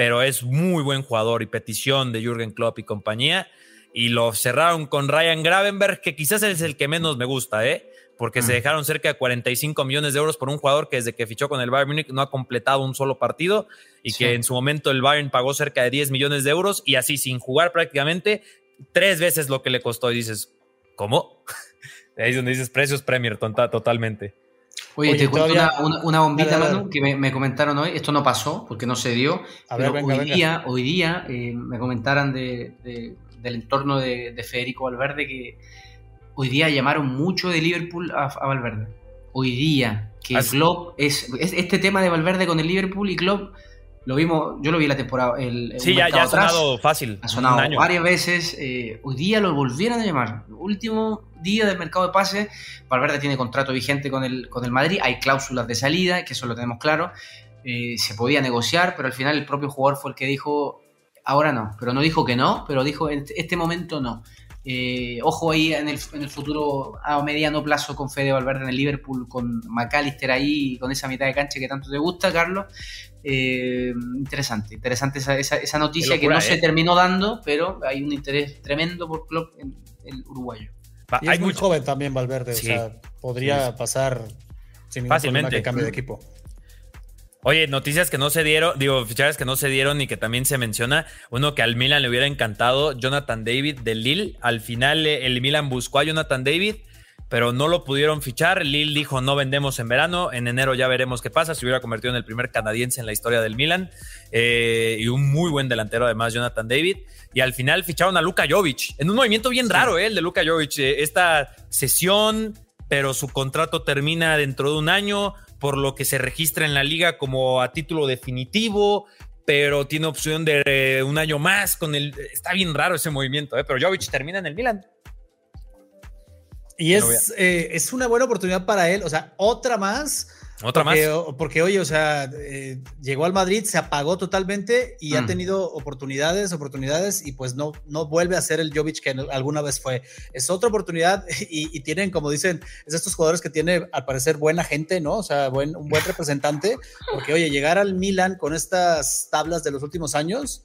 pero es muy buen jugador y petición de Jürgen Klopp y compañía. Y lo cerraron con Ryan Gravenberg, que quizás es el que menos me gusta, ¿eh? Porque se mm. dejaron cerca de 45 millones de euros por un jugador que desde que fichó con el Bayern Múnich no ha completado un solo partido y que en su momento el Bayern pagó cerca de 10 millones de euros y así sin jugar prácticamente tres veces lo que le costó. Y dices, ¿cómo? Ahí es donde dices precios Premier totalmente. Oye, te cuento una, bombita, Manu, que me, comentaron hoy. Esto no pasó porque no se dio. pero hoy, Día, hoy día eh, me comentaron de, del entorno de, Federico Valverde que hoy día llamaron mucho de Liverpool a, Valverde. Hoy día, que el Klopp es, Este tema de Valverde con el Liverpool y Klopp lo vimos, yo lo vi la temporada. El, sí, ya, ha sonado fácil. Ha sonado varias veces. Eh, hoy día lo volvieron a llamar. Último día del mercado de pases. Valverde tiene contrato vigente con el, con el Madrid. Hay cláusulas de salida, que eso lo tenemos claro. Eh, se podía negociar, pero al final el propio jugador fue el que dijo, ahora no. Pero no dijo que no, pero dijo, en este momento no. Eh, ojo ahí en el, futuro a mediano plazo con Fede Valverde en el Liverpool, con McAllister ahí, con esa mitad de cancha que tanto te gusta, Carlos. Eh, interesante, interesante esa, esa, noticia que no se ¿eh? terminó dando, pero hay un interés tremendo por club en el uruguayo. Y es muy joven también Valverde, o sea, podría pasar sin ningún Fácilmente. que cambie de equipo. Oye, noticias que no se dieron, digo, fichajes que no se dieron y que también se menciona. Uno que al Milan le hubiera encantado, Jonathan David de Lille. Al final eh, el Milan buscó a Jonathan David, pero no lo pudieron fichar. Lille dijo no vendemos en verano, en enero ya veremos qué pasa. Se hubiera convertido en el primer canadiense en la historia del Milan eh, y un muy buen delantero además, Jonathan David. Y al final ficharon a Luka Jovic, en un movimiento bien raro, eh, el de Luka Jovic. esta sesión, pero su contrato termina dentro de un año por lo que se registra en la liga como a título definitivo, pero tiene opción de eh, un año más con el... Está bien raro ese movimiento, ¿eh? pero Jovic termina en el Milan. Y es, eh, es una buena oportunidad para él, o sea, otra más otra porque, más. Porque, oye, o sea, eh, llegó al Madrid, se apagó totalmente y ha mm. tenido oportunidades, oportunidades y pues no, no vuelve a ser el Jovic que alguna vez fue. Es otra oportunidad y, tienen, como dicen, es estos jugadores que tiene al parecer buena gente, ¿no? O sea, buen, un buen representante. Porque, oye, llegar al Milan con estas tablas de los últimos años,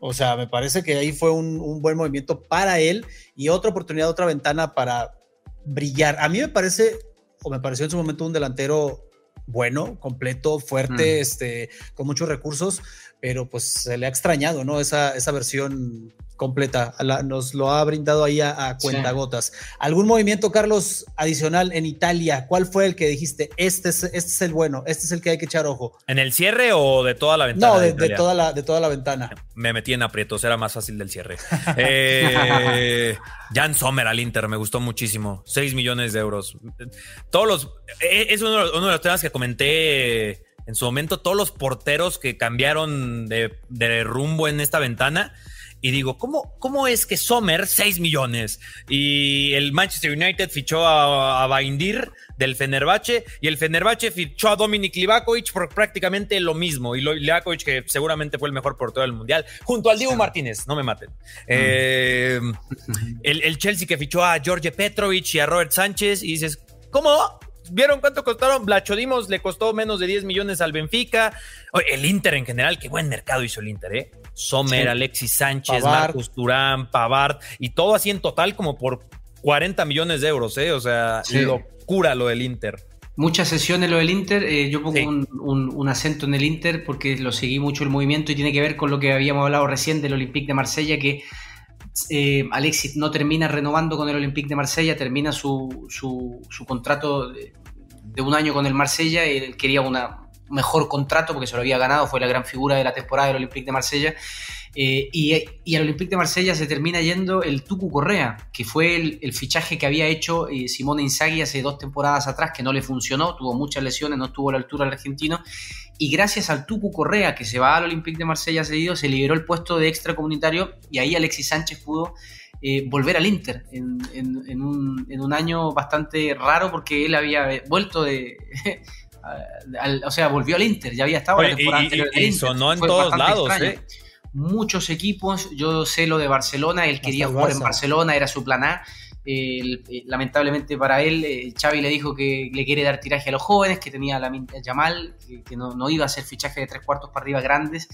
o sea, me parece que ahí fue un, un buen movimiento para él y otra oportunidad, otra ventana para brillar. A mí me parece, o me pareció en su momento un delantero bueno, completo, fuerte, mm. este, con muchos recursos, pero pues se le ha extrañado, ¿no? Esa, esa versión completa, nos lo ha brindado ahí a, cuentagotas. ¿Algún movimiento, Carlos, adicional en Italia? ¿Cuál fue el que dijiste, este es, este es el bueno, este es el que hay que echar ojo? ¿En el cierre o de toda la ventana? No, de, toda, la, de toda la ventana. Me metí en aprietos, era más fácil del cierre. eh, Jan Sommer al Inter, me gustó muchísimo. 6 millones de euros. Todos los. Eh, es uno, de los temas que comenté en su momento. Todos los porteros que cambiaron de, de rumbo en esta ventana y digo, ¿cómo, cómo es que Sommer 6 millones? Y el Manchester United fichó a, a Baindir del Fenerbahce y el Fenerbahce fichó a Dominic Livakovic por prácticamente lo mismo. Y Livakovic, que seguramente fue el mejor portero del mundial, junto al Diego Martínez, no me maten. Eh, el, el Chelsea que fichó a George Petrovic y a Robert Sánchez y dices, ¿cómo? ¿Vieron cuánto costaron? Blachodimos le costó menos de 10 millones al Benfica. El Inter en general, qué buen mercado hizo el Inter, ¿eh? Sommer, Alexis Sánchez, Marcus Turán, Pavard, y todo así en total como por 40 millones de euros, ¿eh? O sea, locura lo del Inter. Muchas sesiones lo del Inter, eh, yo pongo un, acento en el Inter porque lo seguí mucho el movimiento y tiene que ver con lo que habíamos hablado recién del Olympique de Marsella, que eh, Alexis no termina renovando con el Olympique de Marsella, termina su, su, su contrato de, de, un año con el Marsella, él quería una, mejor contrato porque se lo había ganado, fue la gran figura de la temporada del Olympique de Marsella. Eh, y, al Olympique de Marsella se termina yendo el Tucu Correa, que fue el, fichaje que había hecho eh, Simone Inzaghi hace dos temporadas atrás, que no le funcionó, tuvo muchas lesiones, no estuvo a la altura del argentino. Y gracias al Tucu Correa, que se va al Olympique de Marsella cedido, se liberó el puesto de extracomunitario y ahí Alexis Sánchez pudo eh, volver al Inter en, un, año bastante raro porque él había vuelto de, o sea, volvió al Inter, ya había estado la temporada anterior y, sonó en todos lados, ¿eh? Muchos equipos, yo sé lo de Barcelona, él quería jugar en Barcelona, era su plan A. Eh, lamentablemente para él, eh, Xavi le dijo que le quiere dar tiraje a los jóvenes, que tenía la Yamal, que, que no, no, iba a hacer fichaje de tres cuartos para arriba grandes.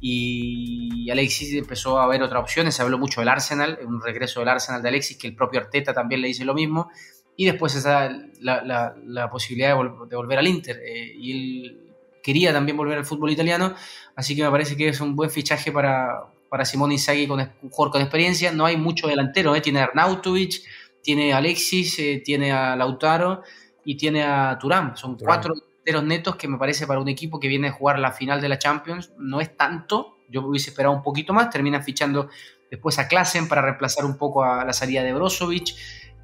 Y Alexis empezó a ver otras opciones. Se habló mucho del Arsenal, un regreso del Arsenal de Alexis, que el propio Arteta también le dice lo mismo y después está la, la, posibilidad de, volver al Inter. Eh, y él quería también volver al fútbol italiano, así que me parece que es un buen fichaje para, para Simone Inzaghi con un jugador con experiencia. No hay mucho delantero, ¿eh? tiene a Arnautovic, tiene a Alexis, eh, tiene a Lautaro y tiene a Turán. Son cuatro delanteros netos que me parece para un equipo que viene a jugar la final de la Champions no es tanto. Yo hubiese esperado un poquito más. Terminan fichando después a Klassen para reemplazar un poco a la salida de Brozovic.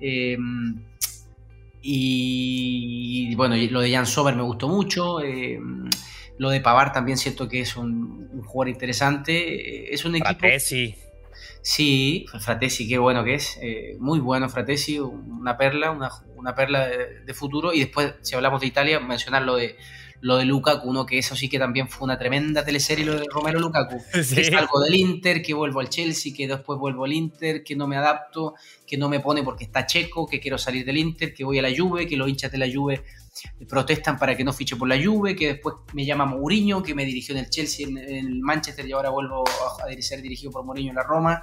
Eh, y bueno, lo de Jan Sober me gustó mucho. Eh, lo de Pavar también siento que es un, jugador interesante. Es un equipo. Fratesi. Sí, Fratesi, qué bueno que es. Eh, muy bueno Fratesi, una perla, una, perla de, futuro. Y después, si hablamos de Italia, mencionar lo de, lo de Lukaku, uno que eso sí que también fue una tremenda teleserie lo de Romero Lukaku. Que salgo del Inter, que vuelvo al Chelsea, que después vuelvo al Inter, que no me adapto, que no me pone porque está checo, que quiero salir del Inter, que voy a la Juve, que los hinchas de la Juve protestan para que no fiche por la Juve, que después me llama Mourinho, que me dirigió en el Chelsea, en, el Manchester y ahora vuelvo a, ser dirigido por Mourinho en la Roma.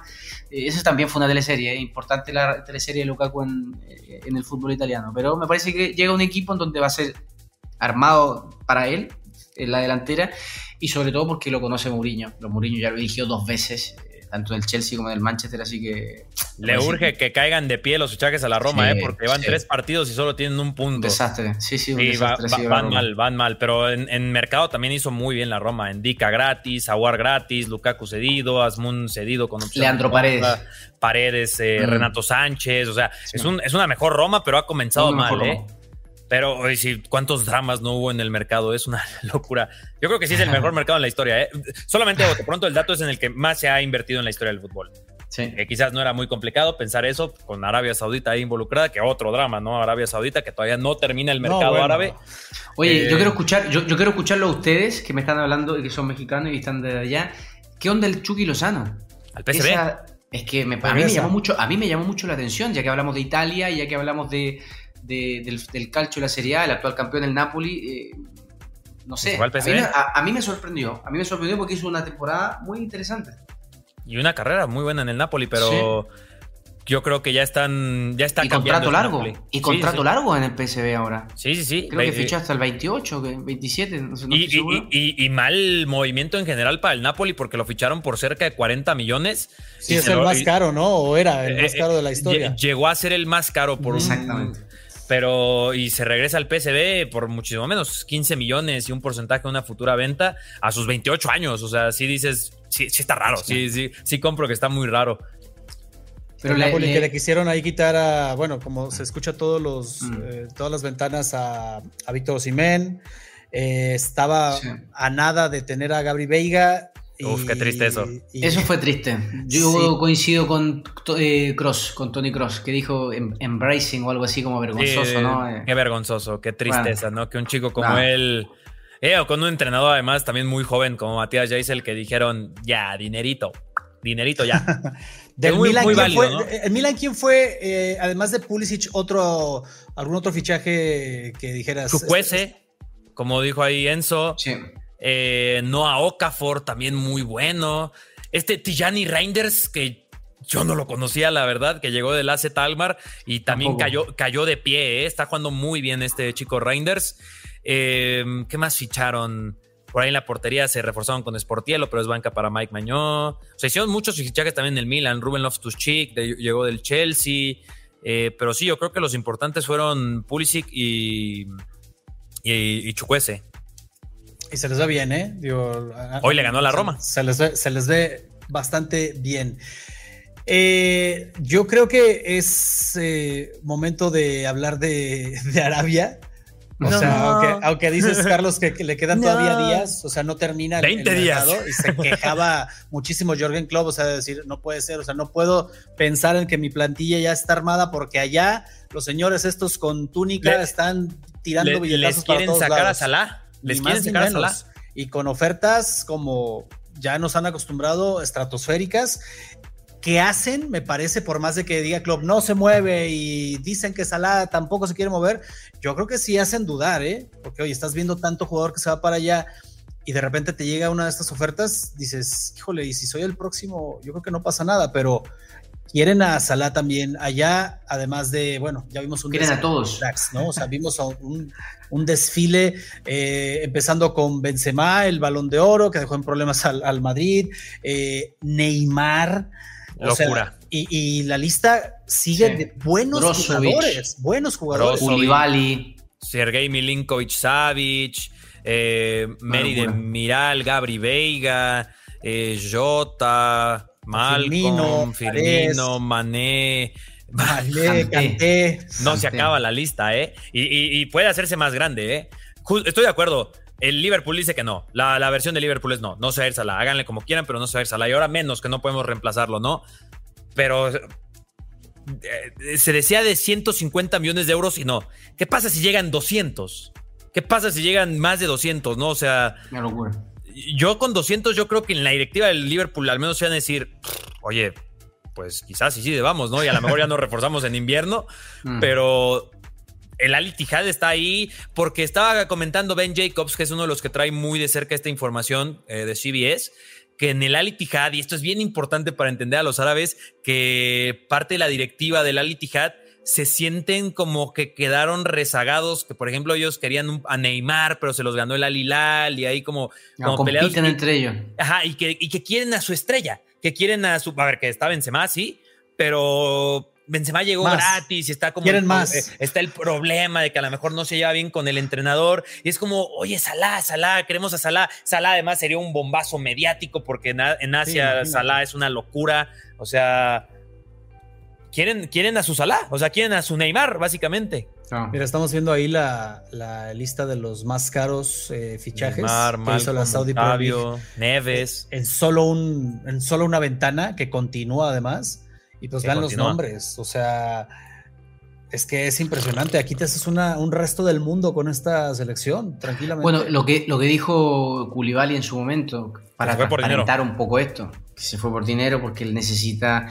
Eh, eso también fue una teleserie, eh, importante la teleserie de Lukaku en, eh, en el fútbol italiano, pero me parece que llega un equipo en donde va a ser armado para él en la delantera y sobre todo porque lo conoce Mourinho. Lo Mourinho ya lo dirigió dos veces, eh, tanto del Chelsea como del Manchester, así que... Le urge que... caigan de pie los fichajes a la Roma, eh, porque van tres partidos y solo tienen un punto. desastre, sí, sí, un desastre, van mal, van mal, pero en, mercado también hizo muy bien la Roma. Endica gratis, Aguar gratis, Lukaku cedido, Asmun cedido con Leandro Paredes. Paredes, eh, mm. Renato Sánchez, o sea, es, un, es una mejor Roma, pero ha comenzado mal, ¿eh? Pero hoy sí, cuántos dramas no hubo en el mercado, es una locura. Yo creo que sí es el mejor mercado en la historia. ¿eh? Solamente de pronto el dato es en el que más se ha invertido en la historia del fútbol. Sí. quizás no era muy complicado pensar eso con Arabia Saudita ahí involucrada, que otro drama, ¿no? Arabia Saudita, que todavía no termina el mercado árabe. Oye, yo eh, quiero escuchar, yo, quiero escucharlo a ustedes que me están hablando y que son mexicanos y están de allá. ¿Qué onda el Chucky Lozano? Al PSV. es que me, a, mí me llamó mucho, a mí me llamó mucho la atención, ya que hablamos de Italia y ya que hablamos de, del, del, calcio de la Serie A, el actual campeón del Napoli. Eh, no sé, a mí, me sorprendió. A mí me sorprendió porque hizo una temporada muy interesante. Y una carrera muy buena en el Napoli, pero yo creo que ya están ya está y contrato largo y contrato largo en el PSV ahora. Sí sí sí. Creo que fichó hasta el 28 27 no sé, y, mal movimiento en general para el Napoli porque lo ficharon por cerca de 40 millones sí es el más caro no o era el más eh, caro de la historia. llegó a ser el más caro por exactamente pero y se regresa al PSV por muchísimo menos, 15 millones y un porcentaje de una futura venta a sus 28 años. O sea, sí dices, sí, sí está raro, sí, sí, sí compro que está muy raro. Pero el Napoli que le quisieron ahí quitar a, bueno, como se escucha todos los, mm. eh, todas las ventanas a, a Víctor Osimén, eh, estaba a nada de tener a Gabri Veiga Uf, qué triste eso. eso fue triste. Yo coincido con eh, Cross, con Tony Cross, que dijo em, embracing o algo así como vergonzoso, ¿no? Eh, qué vergonzoso, qué tristeza, ¿no? Que un chico como él, eh, o con un entrenador además también muy joven como Matías Jaisel, que dijeron, ya, dinerito, dinerito ya. Del Milan, ¿quién fue, ¿El Milan quién fue, eh, además de Pulisic, otro, algún otro fichaje que dijeras? Chukwese, como dijo ahí Enzo. Sí. Eh, Noah Okafor, también muy bueno. Este Tijani Reinders, que yo no lo conocía, la verdad, que llegó del AC Talmar y también cayó, cayó, de pie. ¿eh? Está jugando muy bien este chico Reinders. Eh, ¿Qué más ficharon? Por ahí en la portería se reforzaron con Sportielo, pero es banca para Mike Mañó. O sea, hicieron muchos fichajes también en el Milan. Ruben Loftus-Cheek llegó del Chelsea. Eh, pero sí, yo creo que los importantes fueron Pulisic y, y, y Chukwese. Y se les ve bien, ¿eh? Hoy le ganó la Roma. Se les ve, se les ve bastante bien. Eh, yo creo que es eh, momento de hablar de, Arabia. O sea, aunque, dices, Carlos, que, le quedan todavía días, o sea, no termina 20 el, días. Y se quejaba muchísimo Jorgen Klopp, o sea, decir, no puede ser, o sea, no puedo pensar en que mi plantilla ya está armada porque allá los señores estos con túnica están tirando le, les quieren sacar a Salah. Les quieren sacar Y con ofertas como ya nos han acostumbrado, estratosféricas, que hacen, me parece, por más de que diga Club no se mueve y dicen que Salah tampoco se quiere mover, yo creo que sí hacen dudar, ¿eh? Porque oye, estás viendo tanto jugador que se va para allá y de repente te llega una de estas ofertas, dices, híjole, y si soy el próximo, yo creo que no pasa nada, pero quieren a Salah también allá, además de, bueno, ya vimos un quieren a todos, ¿no? O sea, vimos un, un desfile eh, empezando con Benzema, el Balón de Oro que dejó en problemas al, Madrid, eh, Neymar, locura. y, la lista sigue de buenos jugadores, buenos jugadores. Ulibali, Sergei Milinkovic Savic, eh, Meri de Miral, Gabri Veiga, eh, Jota. Malcolm, Firmino, Mané. Vale, No se acaba la lista, ¿eh? Y, puede hacerse más grande, ¿eh? Estoy de acuerdo. El Liverpool dice que no. La, versión de Liverpool es no. No se Salah. Háganle como quieran, pero no se Salah. Y ahora menos que no podemos reemplazarlo, ¿no? Pero eh, se decía de 150 millones de euros y no. ¿Qué pasa si llegan 200? ¿Qué pasa si llegan más de 200, no? O sea, una locura. Yo con 200, yo creo que en la directiva del Liverpool al menos se van a decir, oye, pues quizás sí, sí, debamos, ¿no? Y a lo mejor ya nos reforzamos en invierno, mm. pero el Ali Tijad está ahí porque estaba comentando Ben Jacobs, que es uno de los que trae muy de cerca esta información eh, de CBS, que en el Ali Tijad, y esto es bien importante para entender a los árabes, que parte de la directiva del Ali Tijad se sienten como que quedaron rezagados, que por ejemplo ellos querían a Neymar, pero se los ganó el Al Hilal y ahí como, como peleados. entre ellos. Ajá, y que, y que quieren a su estrella, que quieren a su, a ver, que está Benzema, sí, pero Benzema llegó gratis y está como. Quieren más. Eh, está el problema de que a lo mejor no se lleva bien con el entrenador. Y es como, oye, Salah, Salah, queremos a Salah. Salah además sería un bombazo mediático porque en, Asia Salah es una locura. O sea, quieren, quieren a su Salah, o sea, quieren a su Neymar, básicamente. Ah. Mira, estamos viendo ahí la, lista de los más caros eh, fichajes Neymar, que hizo la Saudi Neves. En, solo un, en solo una ventana que continúa además. Y pues vean los nombres, o sea, es que es impresionante. Aquí te haces una, un resto del mundo con esta selección, tranquilamente. Bueno, lo que, lo que dijo Koulibaly en su momento, para transparentar un poco esto, que se fue por dinero porque él necesita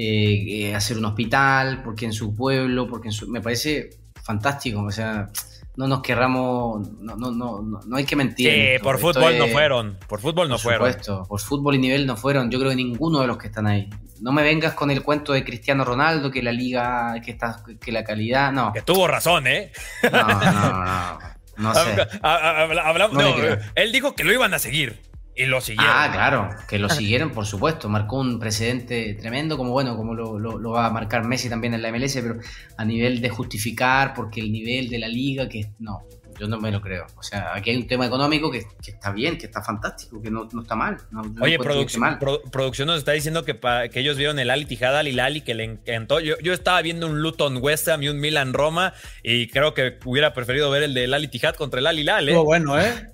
eh, hacer un hospital, porque en su pueblo, porque en su, me parece fantástico, o sea, no nos querramos, no, no, no, no hay que mentir. Sí, por fútbol no fueron, por fútbol no por fueron. Supuesto, por fútbol y nivel no fueron, yo creo que ninguno de los que están ahí. No me vengas con el cuento de Cristiano Ronaldo, que la liga, que está, que la calidad, no. Que tuvo razón, ¿eh? No, no, no. No sé. Hablamos, él dijo que lo iban a seguir. Y lo siguieron. Ah, claro, que lo siguieron, por supuesto. Marcó un precedente tremendo, como bueno, como lo, lo, va a marcar Messi también en la MLS, pero a nivel de justificar, porque el nivel de la liga, que no, yo no me lo creo. O sea, aquí hay un tema económico que, está bien, que está fantástico, que no, está mal. Oye, producción, producción nos está diciendo que, que ellos vieron el Ali Tijada, al Hilali, que le encantó. Yo, yo estaba viendo un Luton West Ham y un Milan Roma, y creo que hubiera preferido ver el del Ali Tijad contra el Al Hilal, ¿eh? bueno, ¿eh?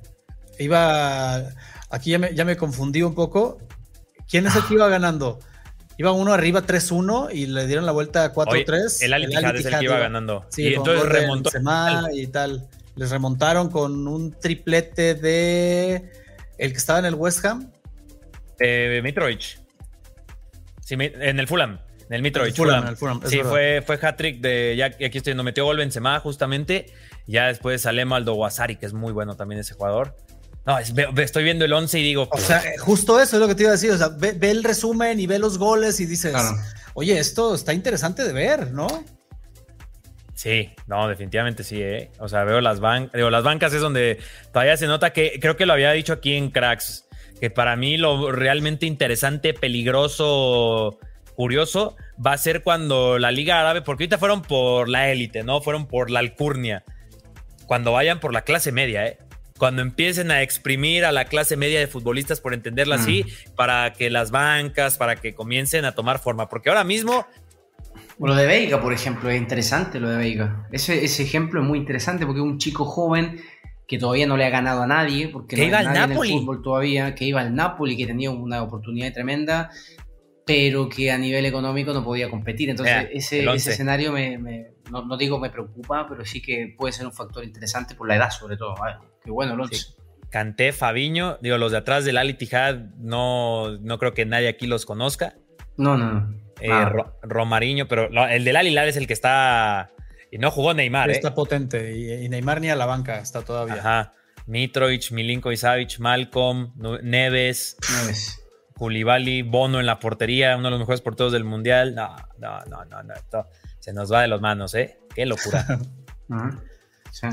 Iba Aquí ya me, ya me confundí un poco. ¿Quién es el que iba ganando? Iba uno arriba 3-1 y le dieron la vuelta a 4-3. El Ali Tijad es el que iba ganando. Sí, y entonces remontó. y tal. Les remontaron con un triplete de. El que estaba en el West Ham. Eh, Mitrovic. Sí, en el Fulham. En el Mitrovic. Fulham, Fulham. sí, fue, fue hat-trick de. Ya aquí estoy, no metió gol Benzema justamente. Ya después Salema Aldo Wasari, que es muy bueno también ese jugador. No, estoy viendo el 11 y digo. O sea, justo eso es lo que te iba a decir. O sea, ve, el resumen y ve los goles y dices, oye, esto está interesante de ver, ¿no? Sí, no, definitivamente sí, ¿eh? O sea, veo las bancas, digo, las bancas es donde todavía se nota que, creo que lo había dicho aquí en Cracks, que para mí lo realmente interesante, peligroso, curioso, va a ser cuando la Liga Árabe, porque ahorita fueron por la élite, ¿no? Fueron por la alcurnia. Cuando vayan por la clase media, ¿eh? Cuando empiecen a exprimir a la clase media de futbolistas, por entenderla así, mm. para que las bancas, para que comiencen a tomar forma. Porque ahora mismo. Lo de Veiga, por ejemplo, es interesante lo de Veiga. Ese, ese ejemplo es muy interesante porque es un chico joven que todavía no le ha ganado a nadie, porque no iba al Napoli. en el fútbol todavía, que iba al Napoli, que tenía una oportunidad tremenda, pero que a nivel económico no podía competir. Entonces, ese, ese, escenario me, no, digo me preocupa, pero sí que puede ser un factor interesante por la edad, sobre todo. Qué bueno, Alonso. Canté, Fabiño, digo, los de atrás del Ali Tijad, no, no creo que nadie aquí los conozca. No, no, eh, Romariño, pero el del Ali es el que está. Y no jugó Neymar. Está ¿eh? potente. Y, Neymar ni a la banca está todavía. Ajá. Mitrovic, Milinko Savic, Malcolm, Neves. Neves. Koulibaly, Bono en la portería, uno de los mejores porteros del mundial. No, no, no, no, no. se nos va de las manos, ¿eh? Qué locura. sí.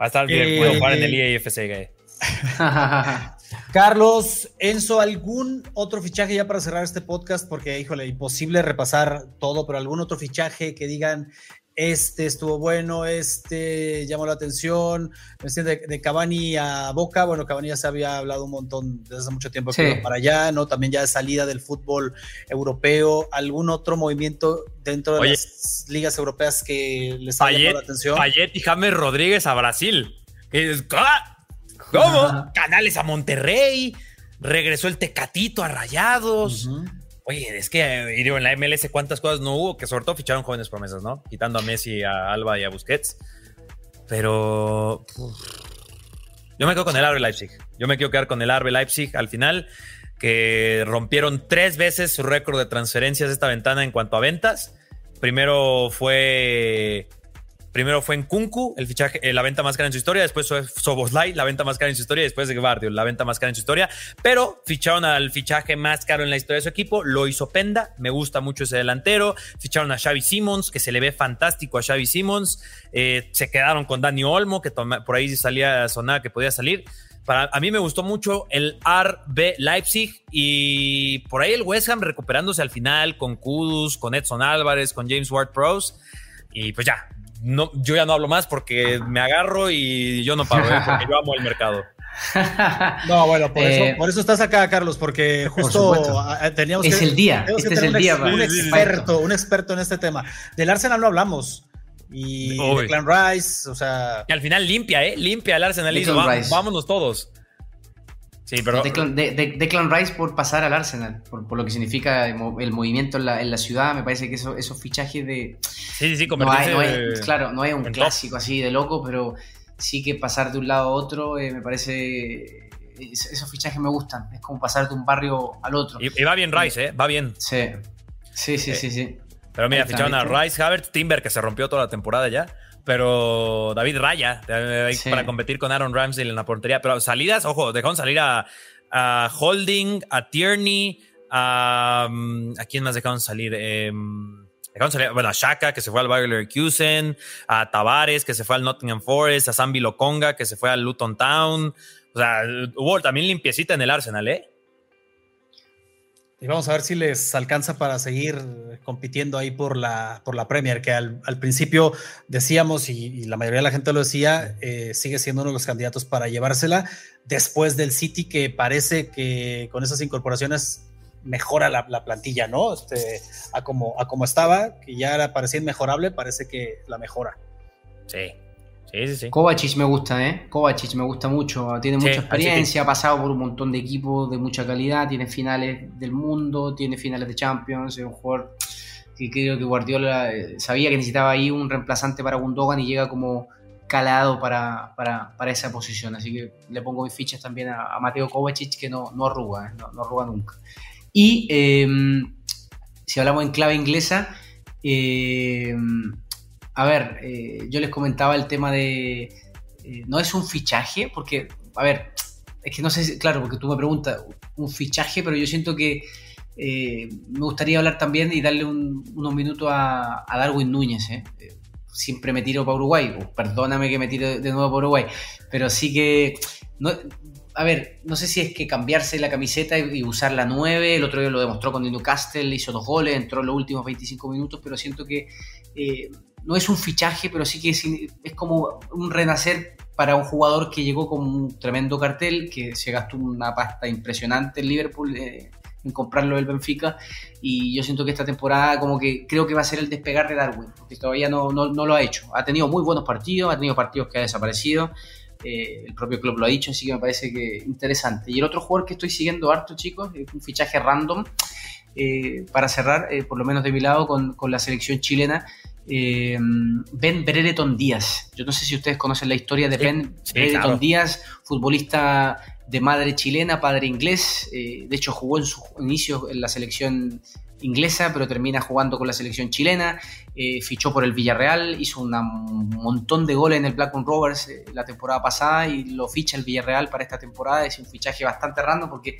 Va a estar eh, puedo jugar en el IFC. Carlos, Enzo, ¿algún otro fichaje ya para cerrar este podcast? Porque, híjole, imposible repasar todo, pero algún otro fichaje que digan, este estuvo bueno, este llamó la atención, de, de Cavani a Boca, bueno, Cavani ya se había hablado un montón desde hace mucho tiempo para allá, ¿no? También ya de salida del fútbol europeo, algún otro movimiento dentro de las ligas europeas que les ha llamado la atención. Payet y James Rodríguez a Brasil. ¿Cómo? Canales a Monterrey, regresó el Tecatito a Rayados. Oye, es que eh, en la MLS cuántas cosas no hubo, que sobre todo ficharon jóvenes promesas, ¿no? Quitando a Messi, a Alba y a Busquets. pero yo me quedo con el Arbe Leipzig. Yo me quiero quedar con el Arbe Leipzig al final, que rompieron tres veces su récord de transferencias esta ventana en cuanto a ventas. Primero fue Primero fue en Kunku, el fichaje, eh, la venta más cara en su historia. Después fue Soboslai, la venta más cara en su historia. Después de Guardio, la venta más cara en su historia. Pero ficharon al fichaje más caro en la historia de su equipo. Lo hizo Penda. Me gusta mucho ese delantero. Ficharon a Xavi Simmons, que se le ve fantástico a Xavi Simmons. Eh, se quedaron con Dani Olmo, que por ahí salía sonada que podía salir. Para, a mí me gustó mucho el RB Leipzig y por ahí el West Ham recuperándose al final con Kudus, con Edson Álvarez, con James Ward Pros. Y pues ya, no, yo ya no hablo más porque me agarro y yo no paro, ¿eh? porque yo amo el mercado. No, bueno, por, eso, eh, por eso estás acá, Carlos, porque justo teníamos es el día, este es el un, día. Un experto, un experto en este tema. Del Arsenal no hablamos. Y Declan Rice, o sea. Y al final limpia, ¿eh? Limpia el Arsenal. vámonos todos. Sí, pero... Declan, de, Rice por pasar al Arsenal, por, lo que significa el, movimiento en la, ciudad, me parece que eso, esos fichajes de... Sí, sí, no Claro, no es un clásico así de loco, pero sí que pasar de un lado a otro, eh, me parece... Esos fichajes me gustan, es como pasar de un barrio al otro. Y, va bien Rice, ¿eh? Va bien. Sí, sí, sí, sí. sí. Pero mira, ficharon a Rice, Havertz, Timber, que se rompió toda la temporada ya pero David Raya eh, para competir con Aaron Ramsey en la portería. Pero salidas, ojo, dejaron salir a, Holding, a Tierney, a. Mm, ¿A quién más dejaron salir? Em, dejaron salir, bueno, a Shaka, que se fue al Bayer Leverkusen, a Tavares, que se fue al Nottingham Forest, a Sambi Lokonga, que se fue al Luton Town. O sea, hubo también limpiecita en el Arsenal, ¿eh? Y vamos a ver si les alcanza para seguir compitiendo ahí por la, por la Premier, que al, principio decíamos, y, la mayoría de la gente lo decía, eh, sigue siendo uno de los candidatos para llevársela, después del City, que parece que con esas incorporaciones mejora la, plantilla, ¿no? Este, a, como, a como estaba, que ya era, parecía inmejorable, parece que la mejora. Sí, Sí, sí, Kovacic me gusta, ¿eh? Kovacic me gusta mucho. Tiene mucha experiencia, ha pasado por un montón de equipos de mucha calidad, tiene finales del mundo, tiene finales de Champions, es un jugador que creo que Guardiola eh, sabía que necesitaba ahí un reemplazante para Gundogan y llega como calado para, esa posición. Así que le pongo mis fichas también a, Mateo Kovacic, que no, no arruga, ¿eh? no, arruga nunca. Y em, si hablamos en clave inglesa, eh, a ver, eh, yo les comentaba el tema de, eh, no es un fichaje, porque, a ver, es que no sé, claro, porque tú me preguntas, un fichaje, pero yo siento que eh, me gustaría hablar también y darle unos minutos a, Darwin Núñez. Siempre me tiro para Uruguay, perdóname que me tiro de nuevo para Uruguay, pero sí que, a ver, no sé si es que cambiarse la camiseta y, usar la 9, el otro día lo demostró con Newcastle, hizo dos goles, entró en los últimos 25 minutos, pero siento que no es un fichaje, pero sí que es, como un renacer para un jugador que llegó con un tremendo cartel, que se gastó una pasta impresionante en Liverpool eh, en comprarlo del Benfica, y yo siento que esta temporada como que creo que va a ser el despegar de Darwin, porque todavía no, no, lo ha hecho. Ha tenido muy buenos partidos, ha tenido partidos que ha desaparecido, eh, el propio club lo ha dicho, así que me parece que interesante. Y el otro jugador que estoy siguiendo harto, chicos, es un fichaje random, eh, para cerrar, por lo menos de mi lado, con, con la selección chilena, eh, Ben Brereton Díaz. Yo no sé si ustedes conocen la historia de Ben Brereton Díaz, futbolista de madre chilena, padre inglés. Eh, de hecho, jugó en su inicio en la selección inglesa, pero termina jugando con la selección chilena. Eh, fichó por el Villarreal, hizo un montón de goles en el Blackburn Rovers la temporada pasada y lo ficha el Villarreal para esta temporada. Es un fichaje bastante random porque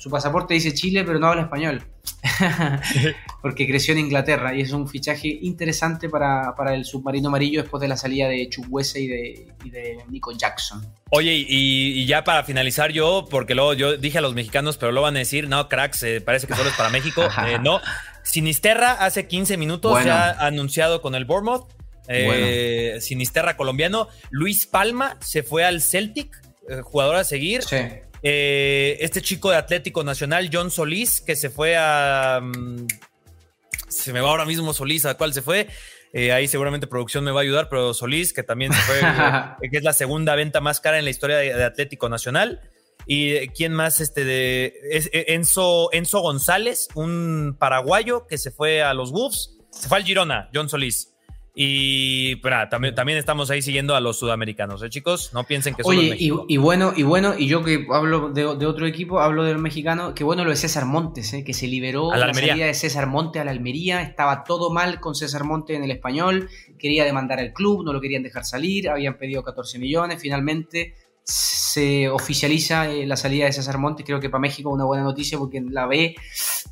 su pasaporte dice Chile, pero no habla español. Porque creció en Inglaterra y es un fichaje interesante para, el submarino amarillo después de la salida de Chuck y de, Nico Jackson. Oye, y, ya para finalizar yo, porque luego yo dije a los mexicanos, pero lo van a decir, no, cracks, eh, parece que solo es para México. Eh, no, Sinisterra hace 15 minutos ya ha anunciado con el Bournemouth. Eh, Sinisterra colombiano. Luis Palma se fue al Celtic, jugador a seguir. Sí. Eh, este chico de Atlético Nacional, John Solís, que se fue a. Mm, se me va ahora mismo Solís, ¿a cuál se fue? Eh, ahí seguramente producción me va a ayudar, pero Solís, que también se fue, eh, que es la segunda venta más cara en la historia de, Atlético Nacional. ¿Y quién más? Este de Enzo, Enzo González, un paraguayo que se fue a los Wolves, se fue al Girona, John Solís. Y también, también estamos ahí siguiendo a los sudamericanos, ¿eh, chicos? No piensen que Oye, y, y, bueno, y bueno, y yo que hablo de, otro equipo, hablo del mexicano, que bueno lo de César Montes, ¿eh? que se liberó a la, salida de César Montes a la Almería, estaba todo mal con César Montes en el español, quería demandar al club, no lo querían dejar salir, habían pedido 14 millones, finalmente se oficializa eh, la salida de César Montes, creo que para México es una buena noticia porque la ve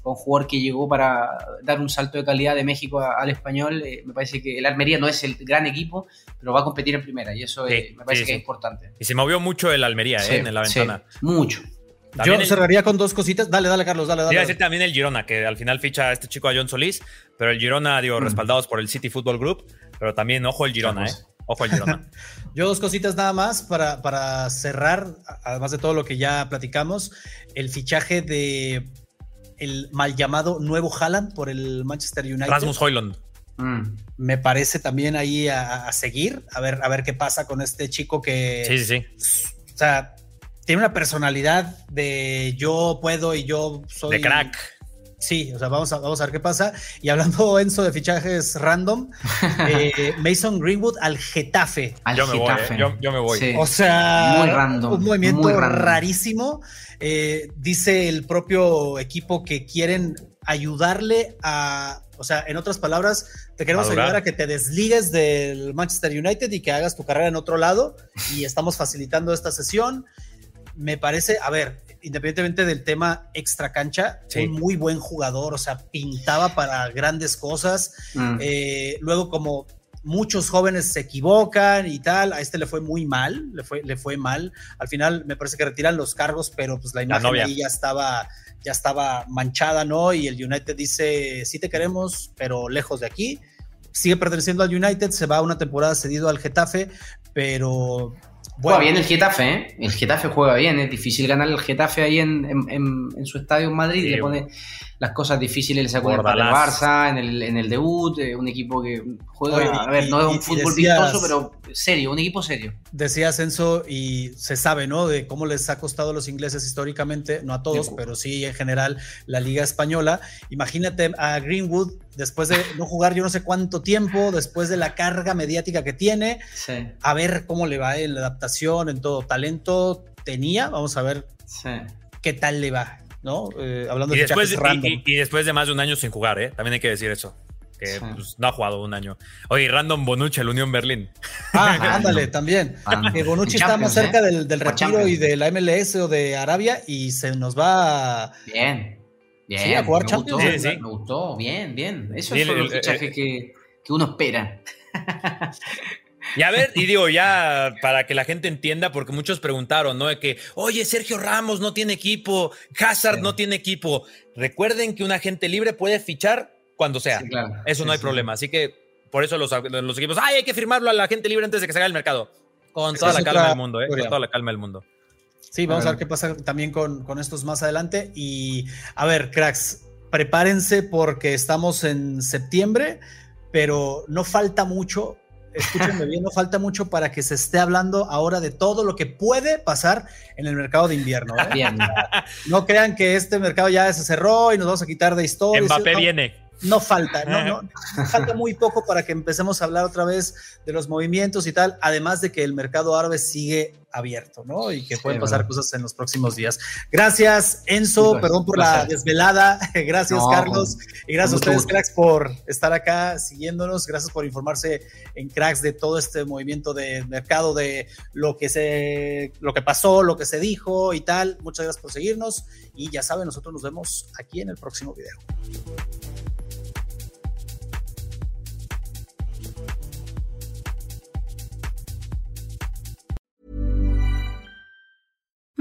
con un jugador que llegó para dar un salto de calidad de México al español. Eh, me parece que el Almería no es el gran equipo, pero va a competir en primera y eso me parece que es importante. Y se movió mucho el Almería eh, en la ventana. mucho. Yo cerraría con dos cositas. Dale, dale, Carlos, dale, dale. Iba a decir también el Girona, que al final ficha a este chico a John Solís, pero el Girona, digo, mm. respaldados por el City Football Group, pero también ojo el Girona, ¿eh? Ojo al Girona. Yo dos cositas nada más para, para cerrar, además de todo lo que ya platicamos, el fichaje de el mal llamado nuevo Haaland por el Manchester United. Rasmus Hoyland. Mm. Me parece también ahí a, seguir, a ver, a ver qué pasa con este chico que... Sí, sí, sí. O sea, tiene una personalidad de yo puedo y yo soy... De crack Sí, o sea, vamos a, vamos a ver qué pasa. Y hablando, Enzo, de fichajes random, eh, Mason Greenwood al Getafe. Al yo, Getafe. Me voy, yo, me voy. O sea, muy random, un movimiento rarísimo. Eh, dice el propio equipo que quieren ayudarle a, o sea, en otras palabras, te queremos ayudar a que te desligues del Manchester United y que hagas tu carrera en otro lado. Y estamos facilitando esta sesión. Me parece, a ver, independientemente del tema extra cancha, un muy buen jugador, o sea, pintaba para grandes cosas. Mm. Eh, luego, como muchos jóvenes se equivocan y tal, a este le fue muy mal, le fue, le fue mal. Al final me parece que retiran los cargos, pero pues la imagen ahí ya estaba, ya estaba manchada, ¿no? Y el United dice, sí te queremos, pero lejos de aquí. Sigue perteneciendo al United, se va una temporada cedido al Getafe, pero Juega bien el Getafe, ¿eh? El Getafe juega bien, es difícil ganar el Getafe ahí en, en, su estadio en Madrid. y Le pone las cosas difíciles, le sacó el Barça en el, en el debut, eh, un equipo que juega, a ver, no es un fútbol vistoso, pero serio, un equipo serio. Decía Ascenso, y se sabe, ¿no? De cómo les ha costado a los ingleses históricamente, no a todos, pero sí en general la Liga Española. Imagínate a Greenwood después de no jugar yo no sé cuánto tiempo, después de la carga mediática que tiene, a ver cómo le va en la adaptación, en todo talento tenía, vamos a ver qué tal le va, ¿no? Eh, hablando y de después, y, y, después de más de un año sin jugar, ¿eh? También hay que decir eso. Que pues, no ha jugado un año. Oye, Random Bonucci, el Unión Berlín. Ah, ándale, también. Ah, que Bonucci está más cerca ¿eh? del, del retiro y de la MLS o de Arabia y se nos va. Bien. Bien, a jugar me Gustó, Me gustó, bien, bien. Eso es el, fichaje eh, que, que, uno espera. Y a ver, y digo, ya para que la gente entienda, porque muchos preguntaron, ¿no? De que, oye, Sergio Ramos no tiene equipo, Hazard no tiene equipo. Recuerden que un agente libre puede fichar cuando sea. Eso no hay problema. Así que por eso los, los, equipos, ay, hay que firmarlo a la gente libre antes de que se haga el mercado. Con toda la calma del mundo, ¿eh? Con toda la calma del mundo. Sí, vamos a ver qué pasa también con, con estos más adelante. Y a ver, cracks, prepárense porque estamos en septiembre, pero no falta mucho. Escúchenme bien, no falta mucho para que se esté hablando ahora de todo lo que puede pasar en el mercado de invierno. ¿eh? No crean que este mercado ya se cerró y nos vamos a quitar de historia. Mbappé viene no falta, no, no, falta muy poco para que empecemos a hablar otra vez de los movimientos y tal, además de que el mercado árabe sigue abierto, ¿no? Y que pueden pasar cosas en los próximos días. Gracias, Enzo, perdón por la desvelada, gracias, Carlos, y gracias a ustedes, cracks, por estar acá siguiéndonos, gracias por informarse en cracks de todo este movimiento de mercado, de lo que se, lo que pasó, lo que se dijo y tal. Muchas gracias por seguirnos y ya saben, nosotros nos vemos aquí en el próximo video.